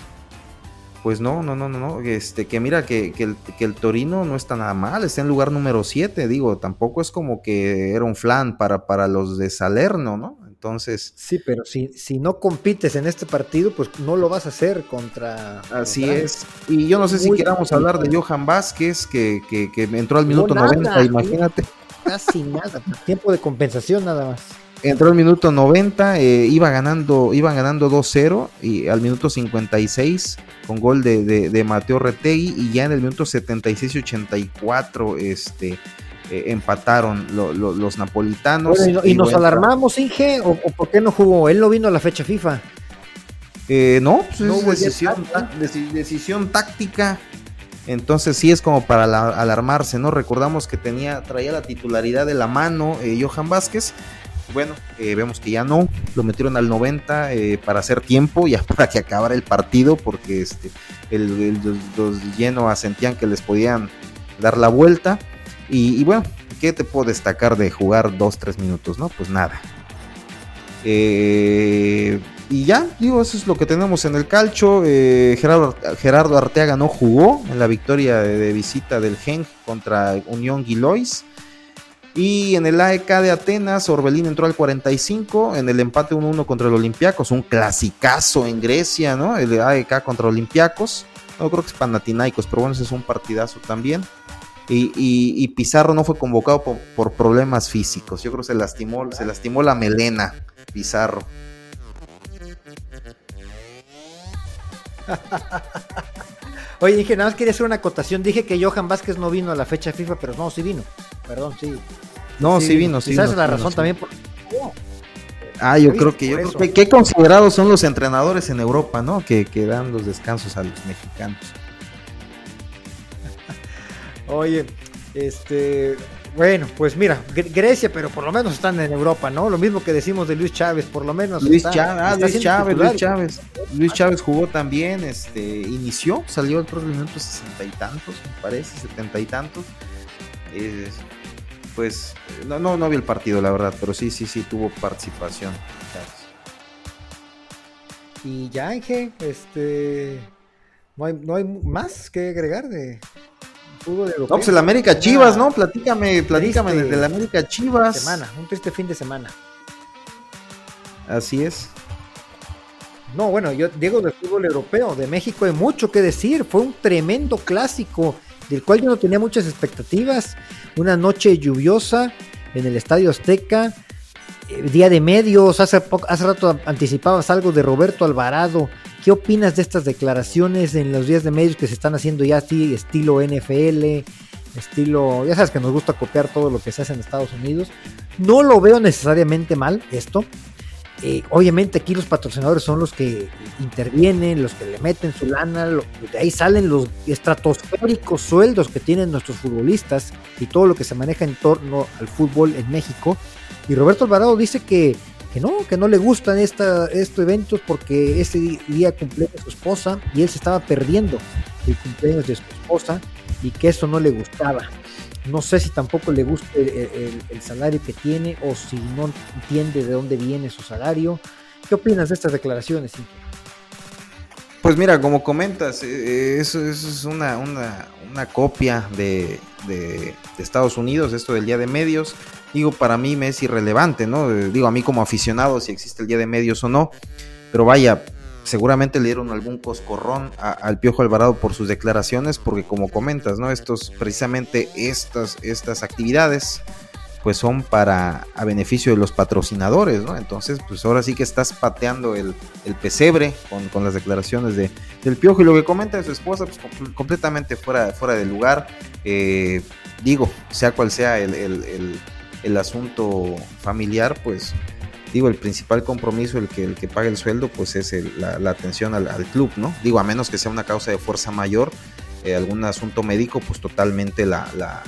Pues no, no, no, no, no. Este, que mira que, que, el, que el Torino no está nada mal, está en lugar número 7, digo, tampoco es como que era un flan para, para los de Salerno, ¿no? Entonces. Sí, pero si, si no compites en este partido, pues no lo vas a hacer contra. Así es. Y yo no sé si queramos hablar de Johan Vázquez, que, que, que entró al minuto 90, imagínate. Casi nada, tiempo de compensación nada más. Entró al minuto 90, eh, iba ganando, iban ganando 2-0 y al minuto 56 con gol de, de, de Mateo Retegui y ya en el minuto 76-84 este eh, empataron los napolitanos. y, nos alarmamos, Inge, ¿O, por qué no jugó? Él no vino a la fecha FIFA. Eh, no, pues no decisión, decisión táctica. Entonces sí es como para alarmarse, ¿no? Recordamos que tenía, traía la titularidad de la mano eh, Johan Vázquez. Bueno, vemos que ya no, lo metieron al 90 para hacer tiempo, ya para que acabara el partido, porque este, el, los, llenos sentían que les podían dar la vuelta. Y, bueno, ¿qué te puedo destacar de jugar dos, tres minutos? No, pues nada. Eh, y ya, digo, eso es lo que tenemos en el calcho. Eh, Gerardo, Gerardo, Arteaga no jugó en la victoria de, visita del Genk contra Unión Gilois. Y en el AEK de Atenas, Orbelín entró al 45 en el empate 1-1 contra el Olympiacos, un clasicazo en Grecia, ¿no? El AEK contra Olympiacos. No creo que es Panathinaikos, pero bueno, ese es un partidazo también. Y, Pizarro no fue convocado por, problemas físicos. Yo creo que se lastimó, se lastimó la melena, Pizarro. Oye, dije, nada más quería hacer una acotación. Dije que Johan Vázquez no vino a la fecha FIFA, pero no, sí vino. Perdón, sí. No, sí, vino, sí. Quizás la razón también por. Ah, yo creo que yo creo que qué considerados son los entrenadores en Europa, ¿no? Que, que dan los descansos a los mexicanos. Oye, este, bueno, pues mira, Grecia, pero por lo menos están en Europa, ¿no? Lo mismo que decimos de Luis Chávez, por lo menos. Luis Chávez, ah, Luis Chávez, Luis Chávez. Luis Chávez jugó también, este, inició, salió al próximo minuto sesenta y tantos, me parece, setenta y tantos. pues, no, no, no vi el partido, la verdad, pero sí, sí, sí, tuvo participación. Y ya, Ángel, este, no hay, no hay más que agregar de, no, pues el América Chivas, ¿no? Platícame, platícame desde el América Chivas. Semana, un triste fin de semana. Así es. No, bueno, yo digo del fútbol europeo, de México hay mucho que decir. Fue un tremendo clásico del cual yo no tenía muchas expectativas. Una noche lluviosa en el Estadio Azteca, eh, día de medios. Hace, hace rato anticipabas algo de Roberto Alvarado ¿Qué opinas de estas declaraciones en los días de medios que se están haciendo ya así, estilo NFL, estilo, ya sabes que nos gusta copiar todo lo que se hace en Estados Unidos? No lo veo necesariamente mal esto. Eh, obviamente aquí los patrocinadores son los que intervienen, los que le meten su lana, de ahí salen los estratosféricos sueldos que tienen nuestros futbolistas y todo lo que se maneja en torno al fútbol en México. Y Roberto Alvarado dice que que no, que no le gustan esta, estos eventos porque ese día cumpleaños su esposa y él se estaba perdiendo el cumpleaños de su esposa y que eso no le gustaba. No sé si tampoco le gusta el, salario que tiene o si no entiende de dónde viene su salario. ¿Qué opinas de estas declaraciones? Pues mira, como comentas, eh, eso, es una, una, copia de, de, Estados Unidos, esto del Día de Medios digo, para mí me es irrelevante, ¿no? Eh, digo, a mí como aficionado, si existe el día de medios o no, pero vaya, seguramente le dieron algún coscorrón al Piojo Alvarado por sus declaraciones, porque como comentas, ¿no? Estos, precisamente estas, estas actividades, pues son para a beneficio de los patrocinadores, ¿no? Entonces, pues ahora sí que estás pateando el, pesebre con, las declaraciones de, del Piojo y lo que comenta de su esposa, pues completamente fuera, fuera de lugar. Eh, digo, sea cual sea el el asunto familiar, pues digo, el principal compromiso, el que, el que paga el sueldo, pues es la, atención al, club, ¿no? Digo, a menos que sea una causa de fuerza mayor, eh, algún asunto médico, pues totalmente la, la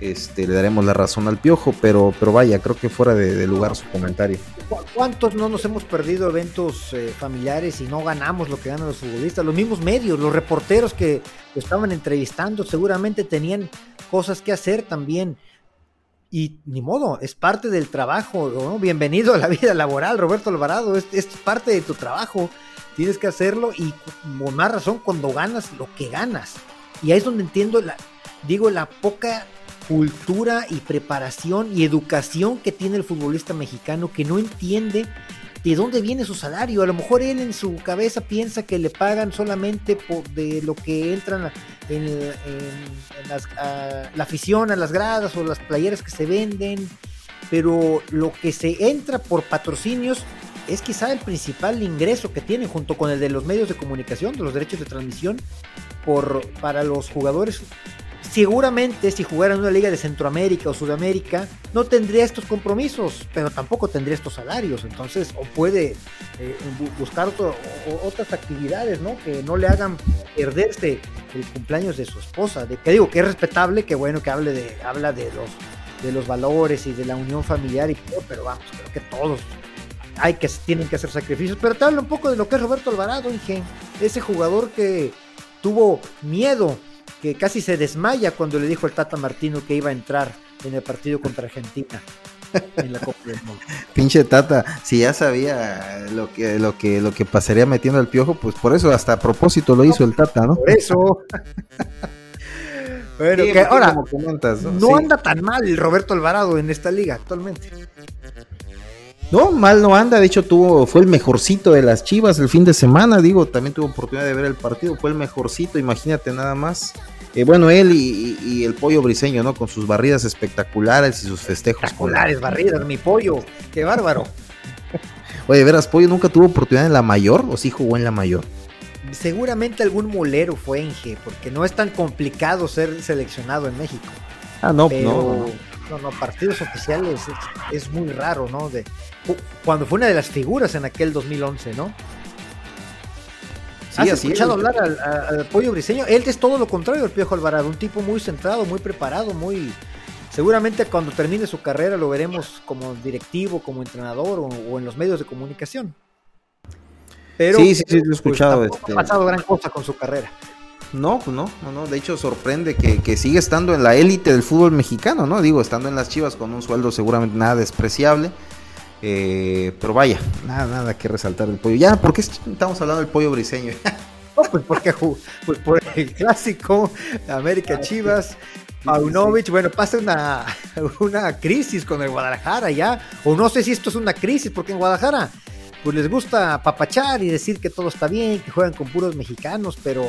este, le daremos la razón al piojo, pero, pero vaya, creo que fuera de, lugar su comentario. ¿Cuántos no nos hemos perdido eventos eh, familiares y no ganamos lo que ganan los futbolistas? Los mismos medios, los reporteros que estaban entrevistando, seguramente tenían cosas que hacer también y ni modo, es parte del trabajo, Bienvenido a la vida laboral, Roberto Alvarado, es, parte de tu trabajo, tienes que hacerlo y con más razón cuando ganas lo que ganas. Y ahí es donde entiendo, la, digo, la poca cultura y preparación y educación que tiene el futbolista mexicano que no entiende de dónde viene su salario. A lo mejor él en su cabeza piensa que le pagan solamente por de lo que entran en, la afición, a las gradas o las playeras que se venden. Pero lo que se entra por patrocinios es quizá el principal ingreso que tiene junto con el de los medios de comunicación, de los derechos de transmisión, por, para los jugadores seguramente si jugara en una liga de Centroamérica o Sudamérica no tendría estos compromisos, pero tampoco tendría estos salarios. Entonces, o puede eh, buscar otras actividades, ¿no? Que no le hagan perderse el cumpleaños de su esposa. De digo que es respetable, que bueno que hable de habla de los de los valores y de la unión familiar y todo, pero vamos, creo que todos hay que tienen que hacer sacrificios. Pero te hablo un poco de lo que es Roberto Alvarado, Inge, ese jugador que tuvo miedo que casi se desmaya cuando le dijo el Tata Martino que iba a entrar en el partido contra Argentina. En la Copa del Mundo. Pinche Tata, si ya sabía lo que, lo que, lo que pasaría metiendo al piojo, pues por eso hasta a propósito lo hizo el Tata, ¿no? Por eso. Pero que ahora no, anda tan mal Roberto Alvarado en esta liga actualmente. No, mal no anda, de hecho tuvo, fue el mejorcito de las Chivas el fin de semana, digo, también tuvo oportunidad de ver el partido, fue el mejorcito, imagínate nada más. Eh, bueno, él y, el pollo briseño, ¿no? Con sus barridas espectaculares y sus festejos. Espectaculares barridas, mi pollo, qué bárbaro. Oye, veras, pollo nunca tuvo oportunidad en la mayor o sí jugó en la mayor. Seguramente algún molero fue en G, porque no es tan complicado ser seleccionado en México. Ah, no, no. No, no, partidos oficiales es, muy raro, ¿no? De, cuando fue una de las figuras en aquel 2011, ¿no? ¿Has escuchado hablar al, Pollo Briseño? Él es todo lo contrario del Piojo Alvarado, un tipo muy centrado, muy preparado, muy... Seguramente cuando termine su carrera lo veremos como directivo, como entrenador o, en los medios de comunicación. Pero, sí, sí, sí, lo he escuchado. Pues, este... Ha pasado gran cosa con su carrera. No, pues no, no, no, de hecho sorprende que, que sigue estando en la élite del fútbol mexicano, ¿no? Digo, estando en las Chivas con un sueldo seguramente nada despreciable. Eh, pero vaya, nada, nada que resaltar del pollo. Ya, ¿por qué estamos hablando del pollo briseño? pues porque pues por el clásico América Chivas. Paunovic, bueno, pasa una, una crisis con el Guadalajara ya, o no sé si esto es una crisis, porque en Guadalajara pues les gusta papachar y decir que todo está bien, que juegan con puros mexicanos, pero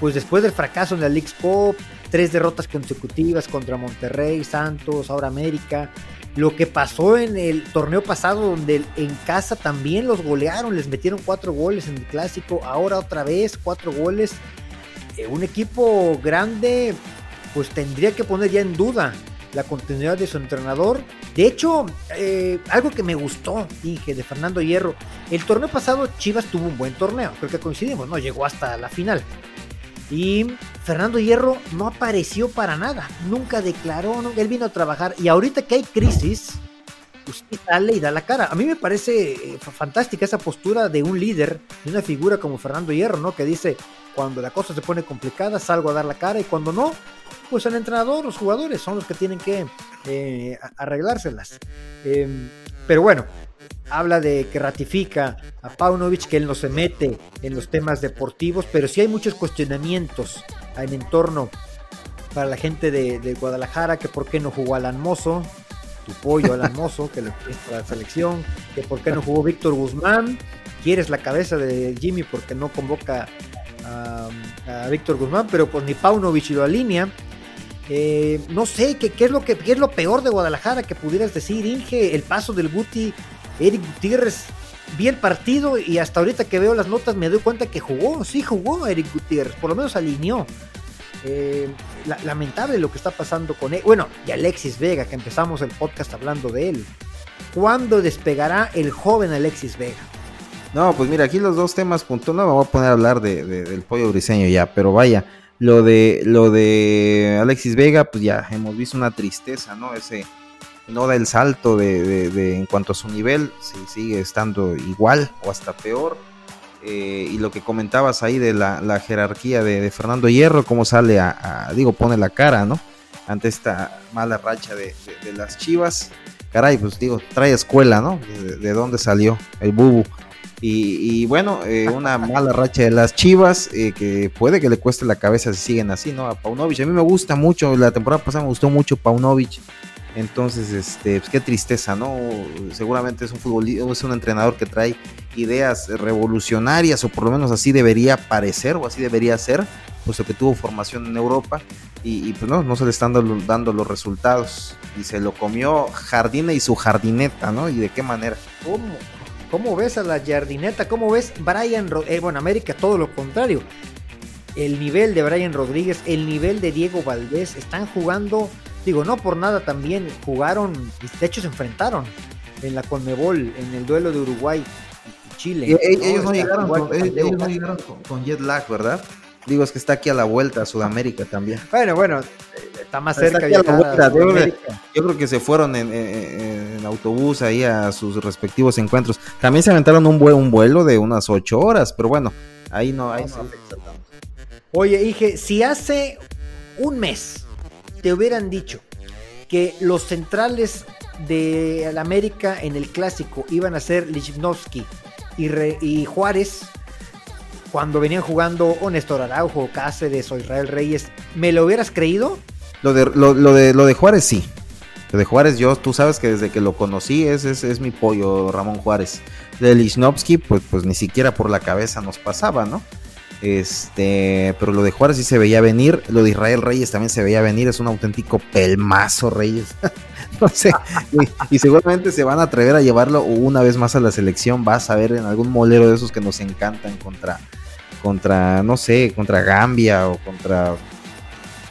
pues después del fracaso en la League Cup, tres derrotas consecutivas contra Monterrey, Santos, ahora América, lo que pasó en el torneo pasado donde en casa también los golearon, les metieron cuatro goles en el clásico, ahora otra vez cuatro goles. Eh, un equipo grande pues tendría que poner ya en duda la continuidad de su entrenador. De hecho, eh, algo que me gustó, dije, de Fernando Hierro, el torneo pasado Chivas tuvo un buen torneo, creo que coincidimos, ¿no? Llegó hasta la final. Y Fernando Hierro no apareció para nada, nunca declaró, él vino a trabajar y ahorita que hay crisis, usted sale y da la cara. A mí me parece eh, fantástica esa postura de un líder, de una figura como Fernando Hierro, ¿no? Que dice, cuando la cosa se pone complicada, salgo a dar la cara y cuando no, pues el entrenador, los jugadores son los que tienen que eh, arreglárselas. Em, pero bueno, habla de que ratifica a Paunovic que él no se mete en los temas deportivos, pero sí hay muchos cuestionamientos en entorno para la gente de, Guadalajara, que por qué no jugó Alan Mozo, tu pollo Alan Mozo, que le para la selección, que por qué no jugó Víctor Guzmán, quieres la cabeza de Jimmy porque no convoca a, Víctor Guzmán, pero pues ni Paunovic lo alinea. Eh, no sé, ¿qué, es lo que, qué es lo peor de Guadalajara que pudieras decir, Inge? El paso del Guti Eric Gutiérrez, vi el partido y hasta ahorita que veo las notas me doy cuenta que jugó, sí jugó Eric Gutiérrez, por lo menos alineó. Eh, lamentable lo que está pasando con él. Bueno, y Alexis Vega, que empezamos el podcast hablando de él. ¿Cuándo despegará el joven Alexis Vega? No, pues mira, aquí los dos temas puntos. No me voy a poner a hablar de, del pollo briseño ya, pero vaya, lo de lo de Alexis Vega, pues ya hemos visto una tristeza, ¿no? Ese no da el salto de, en cuanto a su nivel, si sigue estando igual o hasta peor. Eh, y lo que comentabas ahí de la, jerarquía de, Fernando Hierro, cómo sale a, digo, pone la cara, ¿no? Ante esta mala racha de, las Chivas. Caray, pues digo, trae escuela, ¿no? De, dónde salió el bubu. Y, bueno, eh, una mala racha de las Chivas eh, que puede que le cueste la cabeza si siguen así, ¿no? A Paunovic. A mí me gusta mucho, la temporada pasada me gustó mucho Paunovic. Entonces, este, pues qué tristeza, ¿no? Seguramente es un futbolista, es un entrenador que trae ideas revolucionarias, o por lo menos así debería parecer, o así debería ser, puesto que tuvo formación en Europa, y, pues no, no se le están dando, los resultados. Y se lo comió Jardine y su jardineta, ¿no? ¿Y de qué manera? ¿Cómo? ¿Cómo ves a la jardineta? ¿Cómo ves Brian Rodríguez? Eh, bueno, América todo lo contrario. El nivel de Brian Rodríguez, el nivel de Diego Valdés, están jugando Digo, no por nada también jugaron, de hecho se enfrentaron en la Conmebol, en el duelo de Uruguay y Chile. ellos, no llegaron, con, jet lag, ¿verdad? Digo, es que está aquí a la vuelta a Sudamérica también. Bueno, bueno, está más cerca. Yo, creo que se fueron en, autobús ahí a sus respectivos encuentros. También se aventaron un, un vuelo de unas ocho horas, pero bueno, ahí no, ahí no, Oye, dije, si hace un mes te hubieran dicho que los centrales de América en el clásico iban a ser Lichnowsky y, Juárez, cuando venían jugando o Néstor Araujo, Cáceres o Israel Reyes, ¿me lo hubieras creído? Lo de, lo, de, lo de Juárez sí. Lo de Juárez, yo, tú sabes que desde que lo conocí es, es, mi pollo, Ramón Juárez. De Lichnowsky, pues, pues ni siquiera por la cabeza nos pasaba, ¿no? Este, pero lo de Juárez sí se veía venir, lo de Israel Reyes también se veía venir, es un auténtico pelmazo Reyes. no sé, y, seguramente se van a atrever a llevarlo una vez más a la selección, vas a ver en algún molero de esos que nos encantan contra contra no sé, contra Gambia o contra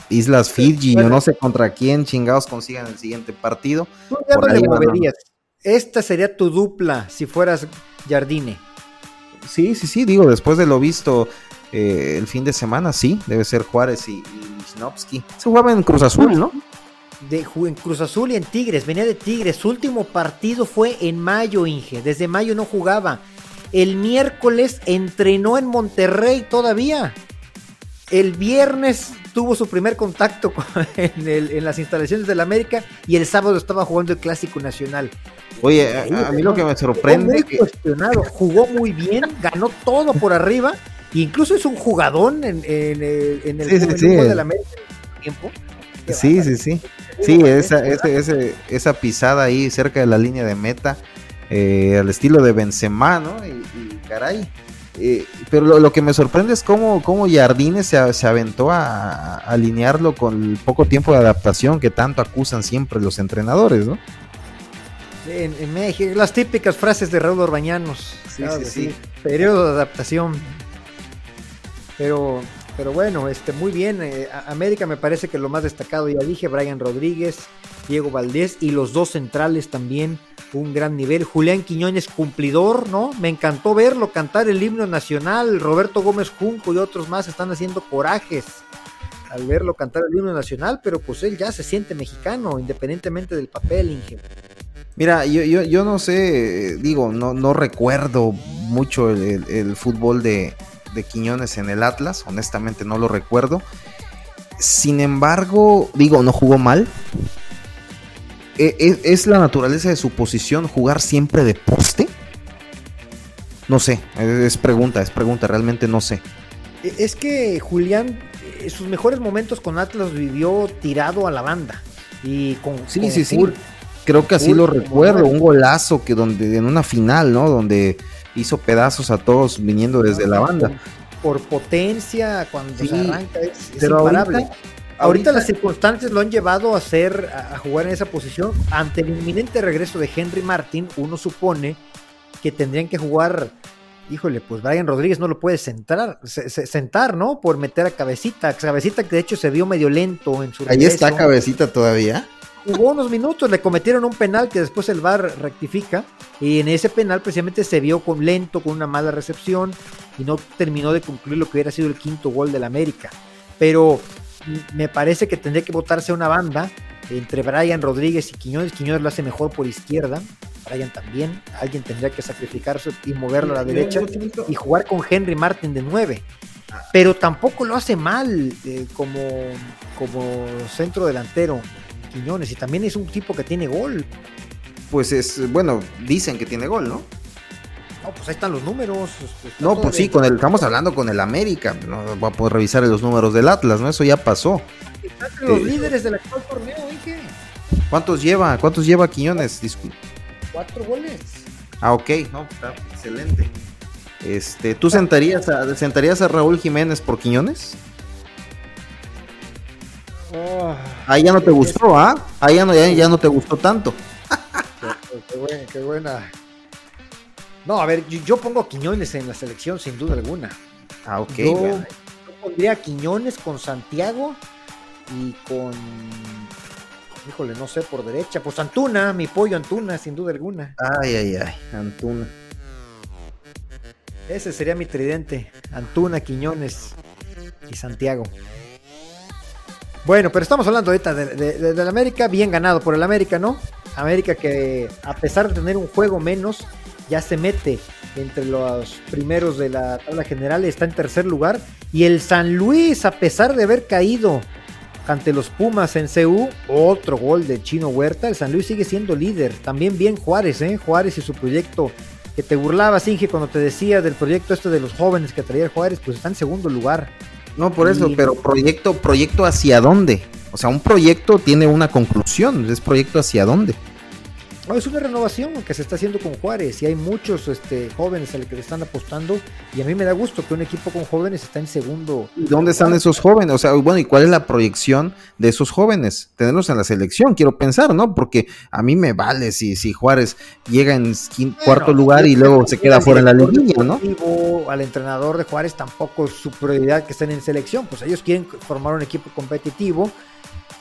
Islas Fiji, o no sé contra quién chingados consigan el siguiente partido. Esta sería tu dupla si fueras Jardine. Sí, sí, sí, digo, después de lo visto eh, el fin de semana, sí, debe ser Juárez y, y Se jugaba en Cruz Azul, ¿no? De, en Cruz Azul y en Tigres, venía de Tigres. Su último partido fue en mayo, Inge. Desde mayo no jugaba. El miércoles entrenó en Monterrey todavía. El viernes tuvo su primer contacto en, las instalaciones del América y el sábado estaba jugando el Clásico Nacional. Oye, a, mí lo que me sorprende. Muy cuestionado, jugó muy bien, ganó todo por arriba, incluso es un jugadón en, el, en el, del América tiempo. Sí, sí, sí. Sí, esa, esa pisada ahí cerca de la línea de meta, eh, al estilo de Benzema, ¿no? y caray, eh, pero lo, que me sorprende es cómo, cómo Jardines se, aventó a, alinearlo con el poco tiempo de adaptación que tanto acusan siempre los entrenadores, ¿no? En, México, las típicas frases de Raúl Orbañanos. Sí, sí, sí. Periodo de adaptación. Pero, pero bueno, este, muy bien. Eh, América me parece que lo más destacado, ya dije, Brian Rodríguez, Diego Valdés y los dos centrales también un gran nivel. Julián Quiñones, cumplidor, ¿no? Me encantó verlo cantar el himno nacional. Roberto Gómez Junco y otros más están haciendo corajes al verlo cantar el himno nacional, pero pues él ya se siente mexicano, independientemente del papel, Inge. Mira, yo, yo, no sé, digo, no, no recuerdo mucho el, fútbol de, de Quiñones en el Atlas, honestamente no lo recuerdo. Sin embargo, digo, no jugó mal, ¿E, e, ¿Es, la naturaleza de su posición jugar siempre de poste? No sé, es pregunta, es pregunta, realmente no sé. E, es que Julián, eh, sus mejores momentos con Atlas vivió tirado a la banda. Y con, sí, sí, sí. Creo que así lo recuerdo, un golazo que donde en una final, ¿no? Donde hizo pedazos a todos viniendo desde la banda. Por, potencia, cuando se arranca, es, imparable. Ahorita, las circunstancias lo han llevado a hacer a, jugar en esa posición. Ante el inminente regreso de Henry Martin, uno supone que tendrían que jugar. Híjole, pues Brian Rodríguez no lo puede sentar, sentar, ¿no? Por meter a Cabecita. Cabecita que de hecho se vio medio lento en su regreso. Ahí está Cabecita todavía. Jugó unos minutos, le cometieron un penal que después el VAR rectifica. Y en ese penal precisamente se vio con lento, con una mala recepción. Y no terminó de concluir lo que hubiera sido el quinto gol del América. Pero me parece que tendría que votarse una banda entre Brian Rodríguez y Quiñones. Quiñones lo hace mejor por izquierda. Brian también. Alguien tendría que sacrificarse y moverlo a la derecha y jugar con Henry Martin de 9. Pero tampoco lo hace mal eh, como, como centro delantero Quiñones. Y también es un tipo que tiene gol. Pues es, bueno, dicen que tiene gol, ¿no? No, pues ahí están los números. No, pues sí, con el, estamos hablando con el América. No voy a poder revisar los números del Atlas, ¿no? Eso ya pasó. Están los eh, líderes del actual torneo, dije. ¿Cuántos lleva? ¿Cuántos lleva Quiñones? Disculpe. Cuatro goles. Ah, ok, no, está excelente. Este, ¿tú sentarías a, sentarías a Raúl Jiménez por Quiñones? Oh, Ahí ya no te gustó, ¿ah? Ahí ya no, ya, no te gustó tanto. qué, buena, qué buena no, a ver, yo, pongo a Quiñones en la selección sin duda alguna. Ah, ok. Yo, pondría a Quiñones con Santiago y con. Híjole, no sé, por derecha. Pues Antuna, mi pollo Antuna, sin duda alguna. Ay, ay, ay, Antuna. Ese sería mi tridente. Antuna, Quiñones y Santiago. Bueno, pero estamos hablando ahorita de, del América, bien ganado por el América, ¿no? América que a pesar de tener un juego menos, ya se mete entre los primeros de la tabla general, está en tercer lugar. Y el San Luis, a pesar de haber caído ante los Pumas en CU, otro gol de Chino Huerta, el San Luis sigue siendo líder. También bien Juárez, ¿eh? Juárez y su proyecto que te burlabas, Inge, cuando te decía del proyecto este de los jóvenes que traía Juárez, pues está en segundo lugar. No, por eso, pero proyecto, proyecto hacia dónde? O sea, un proyecto tiene una conclusión, es proyecto hacia dónde es una renovación que se está haciendo con Juárez y hay muchos este, jóvenes a los que le están apostando y a mí me da gusto que un equipo con jóvenes está en segundo. ¿Dónde están esos jóvenes? O sea, bueno, ¿y cuál es la proyección de esos jóvenes? Tenerlos en la selección, quiero pensar, ¿no? Porque a mí me vale si, si Juárez llega en cuarto lugar y luego se queda fuera en la liguilla, ¿no? Al entrenador de Juárez tampoco es su prioridad que estén en selección, pues ellos quieren formar un equipo competitivo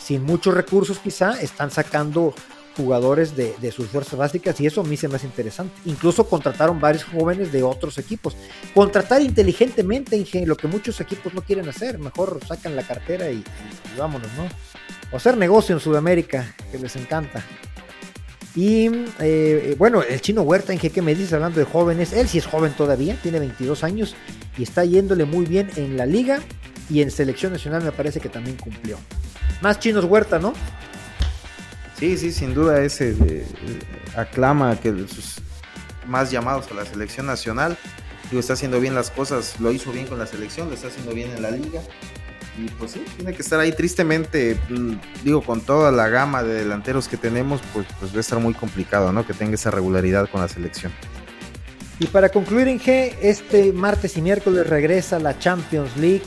sin muchos recursos quizá, están sacando jugadores de, sus fuerzas básicas y eso a mí se me hace interesante. Incluso contrataron varios jóvenes de otros equipos. Contratar inteligentemente, lo que muchos equipos no quieren hacer. Mejor sacan la cartera y, vámonos, ¿no? O hacer negocio en Sudamérica, que les encanta. Y eh, bueno, el chino Huerta, en ¿qué me dices hablando de jóvenes? Él sí es joven todavía, tiene 22 años y está yéndole muy bien en la liga y en selección nacional me parece que también cumplió. Más chinos Huerta, ¿no? Sí, sí, sin duda ese eh, aclama que sus más llamados a la selección nacional. Digo, está haciendo bien las cosas, lo hizo bien con la selección, lo está haciendo bien en la liga. Y pues sí, tiene que estar ahí tristemente, mm, digo, con toda la gama de delanteros que tenemos, pues, pues va a estar muy complicado, ¿no? Que tenga esa regularidad con la selección. Y para concluir en G, este martes y miércoles regresa la Champions League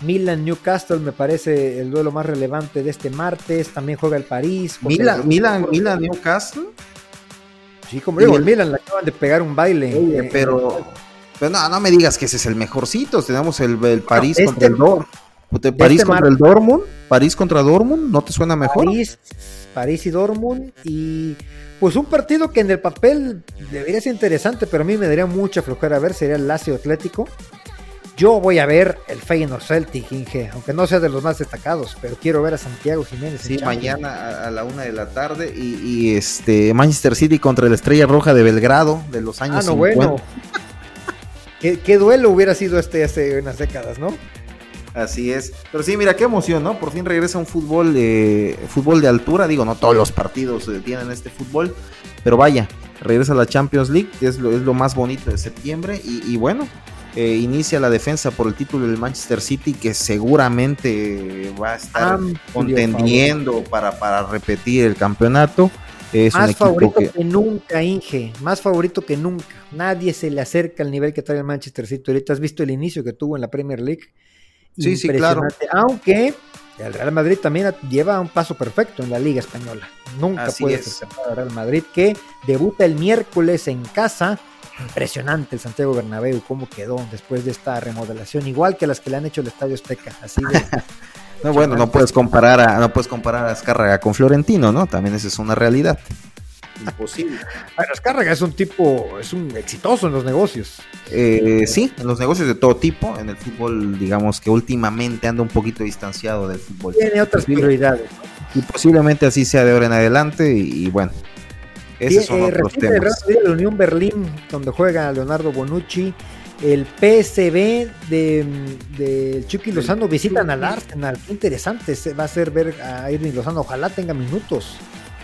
Milan Newcastle me parece el duelo más relevante de este martes. También juega el París. Milan, Milan, Milan Newcastle. Sí, como digo, el Milan le acaban de pegar un baile. Eh, pero, pero no, no me digas que ese es el mejorcito. Tenemos el, París contra el Dortmund. París este contra el Dortmund. París contra Dortmund. ¿No te suena mejor? París, París y Dortmund. Y pues un partido que en el papel debería ser interesante, pero a mí me daría mucha flojera ver. Sería el Lazio Atlético. Yo voy a ver el Feyenoord Celtic, Inge, aunque no sea de los más destacados, pero quiero ver a Santiago Jiménez. Sí, mañana a, la una de la tarde y, este Manchester City contra la Estrella Roja de Belgrado de los años ah, no, bueno. ¿Qué, duelo hubiera sido este hace unas décadas, ¿no? Así es. Pero sí, mira, qué emoción, ¿no? Por fin regresa un fútbol, de fútbol de altura. Digo, no todos los partidos eh, tienen este fútbol, pero vaya, regresa a la Champions League, que es lo, es lo más bonito de septiembre. y bueno, eh, inicia la defensa por el título del Manchester City, que seguramente va a estar contendiendo para, para repetir el campeonato. Es más favorito que... nunca, Inge, más favorito que nunca. Nadie se le acerca al nivel que trae el Manchester City. Ahorita has visto el inicio que tuvo en la Premier League. Sí, sí, claro. Aunque el Real Madrid también lleva un paso perfecto en la Liga Española. Nunca puede ser el Real Madrid que debuta el miércoles en casa impresionante el Santiago Bernabéu, cómo quedó después de esta remodelación, igual que las que le han hecho el Estadio Azteca, así No, bueno, no puedes comparar a, no puedes comparar a Azcárraga con Florentino, ¿no? También esa es una realidad. Imposible. Bueno, Azcárraga es un tipo, es un exitoso en los negocios. Eh, sí, en los negocios de todo tipo, en el fútbol, digamos que últimamente anda un poquito distanciado del fútbol. Tiene otras prioridades. Y posiblemente así sea de ahora en adelante, y bueno, esos son eh, otros temas. la Unión Berlín, donde juega Leonardo Bonucci. El PSB de, de Chucky Lozano visitan al Arsenal. Qué interesante va a ser ver a Irving Lozano. Ojalá tenga minutos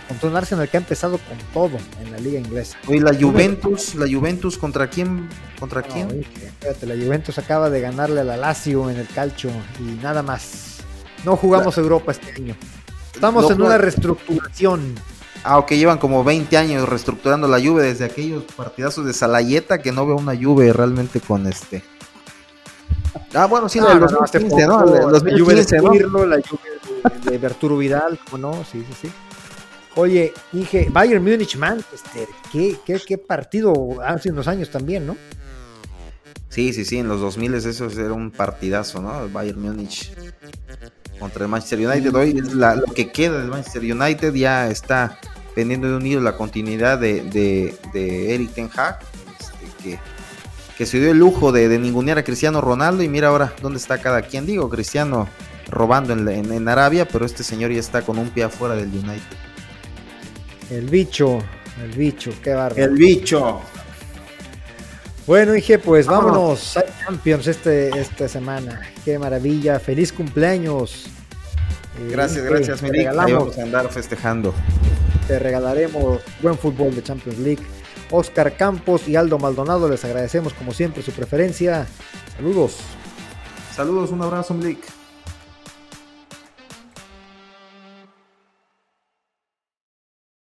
contra un Arsenal que ha empezado con todo en la liga inglesa. Hoy la Juventus, la Juventus contra quién, contra quién? espérate, la Juventus acaba de ganarle a la Lazio en el calcio y nada más. No jugamos Europa este año. Estamos en una reestructuración. Ah, ok, llevan como 20 años reestructurando la Juve desde aquellos partidazos de Salayeta que no veo una Juve realmente con este. Ah, bueno, sí, no, los 2015, ¿no? Los 2015, ¿no? La Juve de, Berturo Vidal, ¿cómo no? Sí, sí, sí. Oye, dije, Bayern Múnich Manchester, ¿qué, qué, qué partido hace unos años también, ¿no? Sí, sí, sí, en los 2000 eso era un partidazo, ¿no? El Bayern Múnich contra el Manchester United. Hoy lo que queda del Manchester United ya está pendiendo de unido la continuidad de, de, Eric Ten Hag, este, que, se dio el lujo de, de, ningunear a Cristiano Ronaldo y mira ahora dónde está cada quien. Digo, Cristiano robando en, en, Arabia, pero este señor ya está con un pie afuera del United. El bicho, el bicho, qué bárbaro. El bicho. Bueno, dije, pues vámonos a Champions este, esta semana. Qué maravilla, feliz cumpleaños. Eh, gracias, gracias, Milik. Vamos a andar festejando. Te regalaremos buen fútbol de Champions League. Oscar Campos y Aldo Maldonado, les agradecemos como siempre su preferencia. Saludos. Saludos, un abrazo, Milik.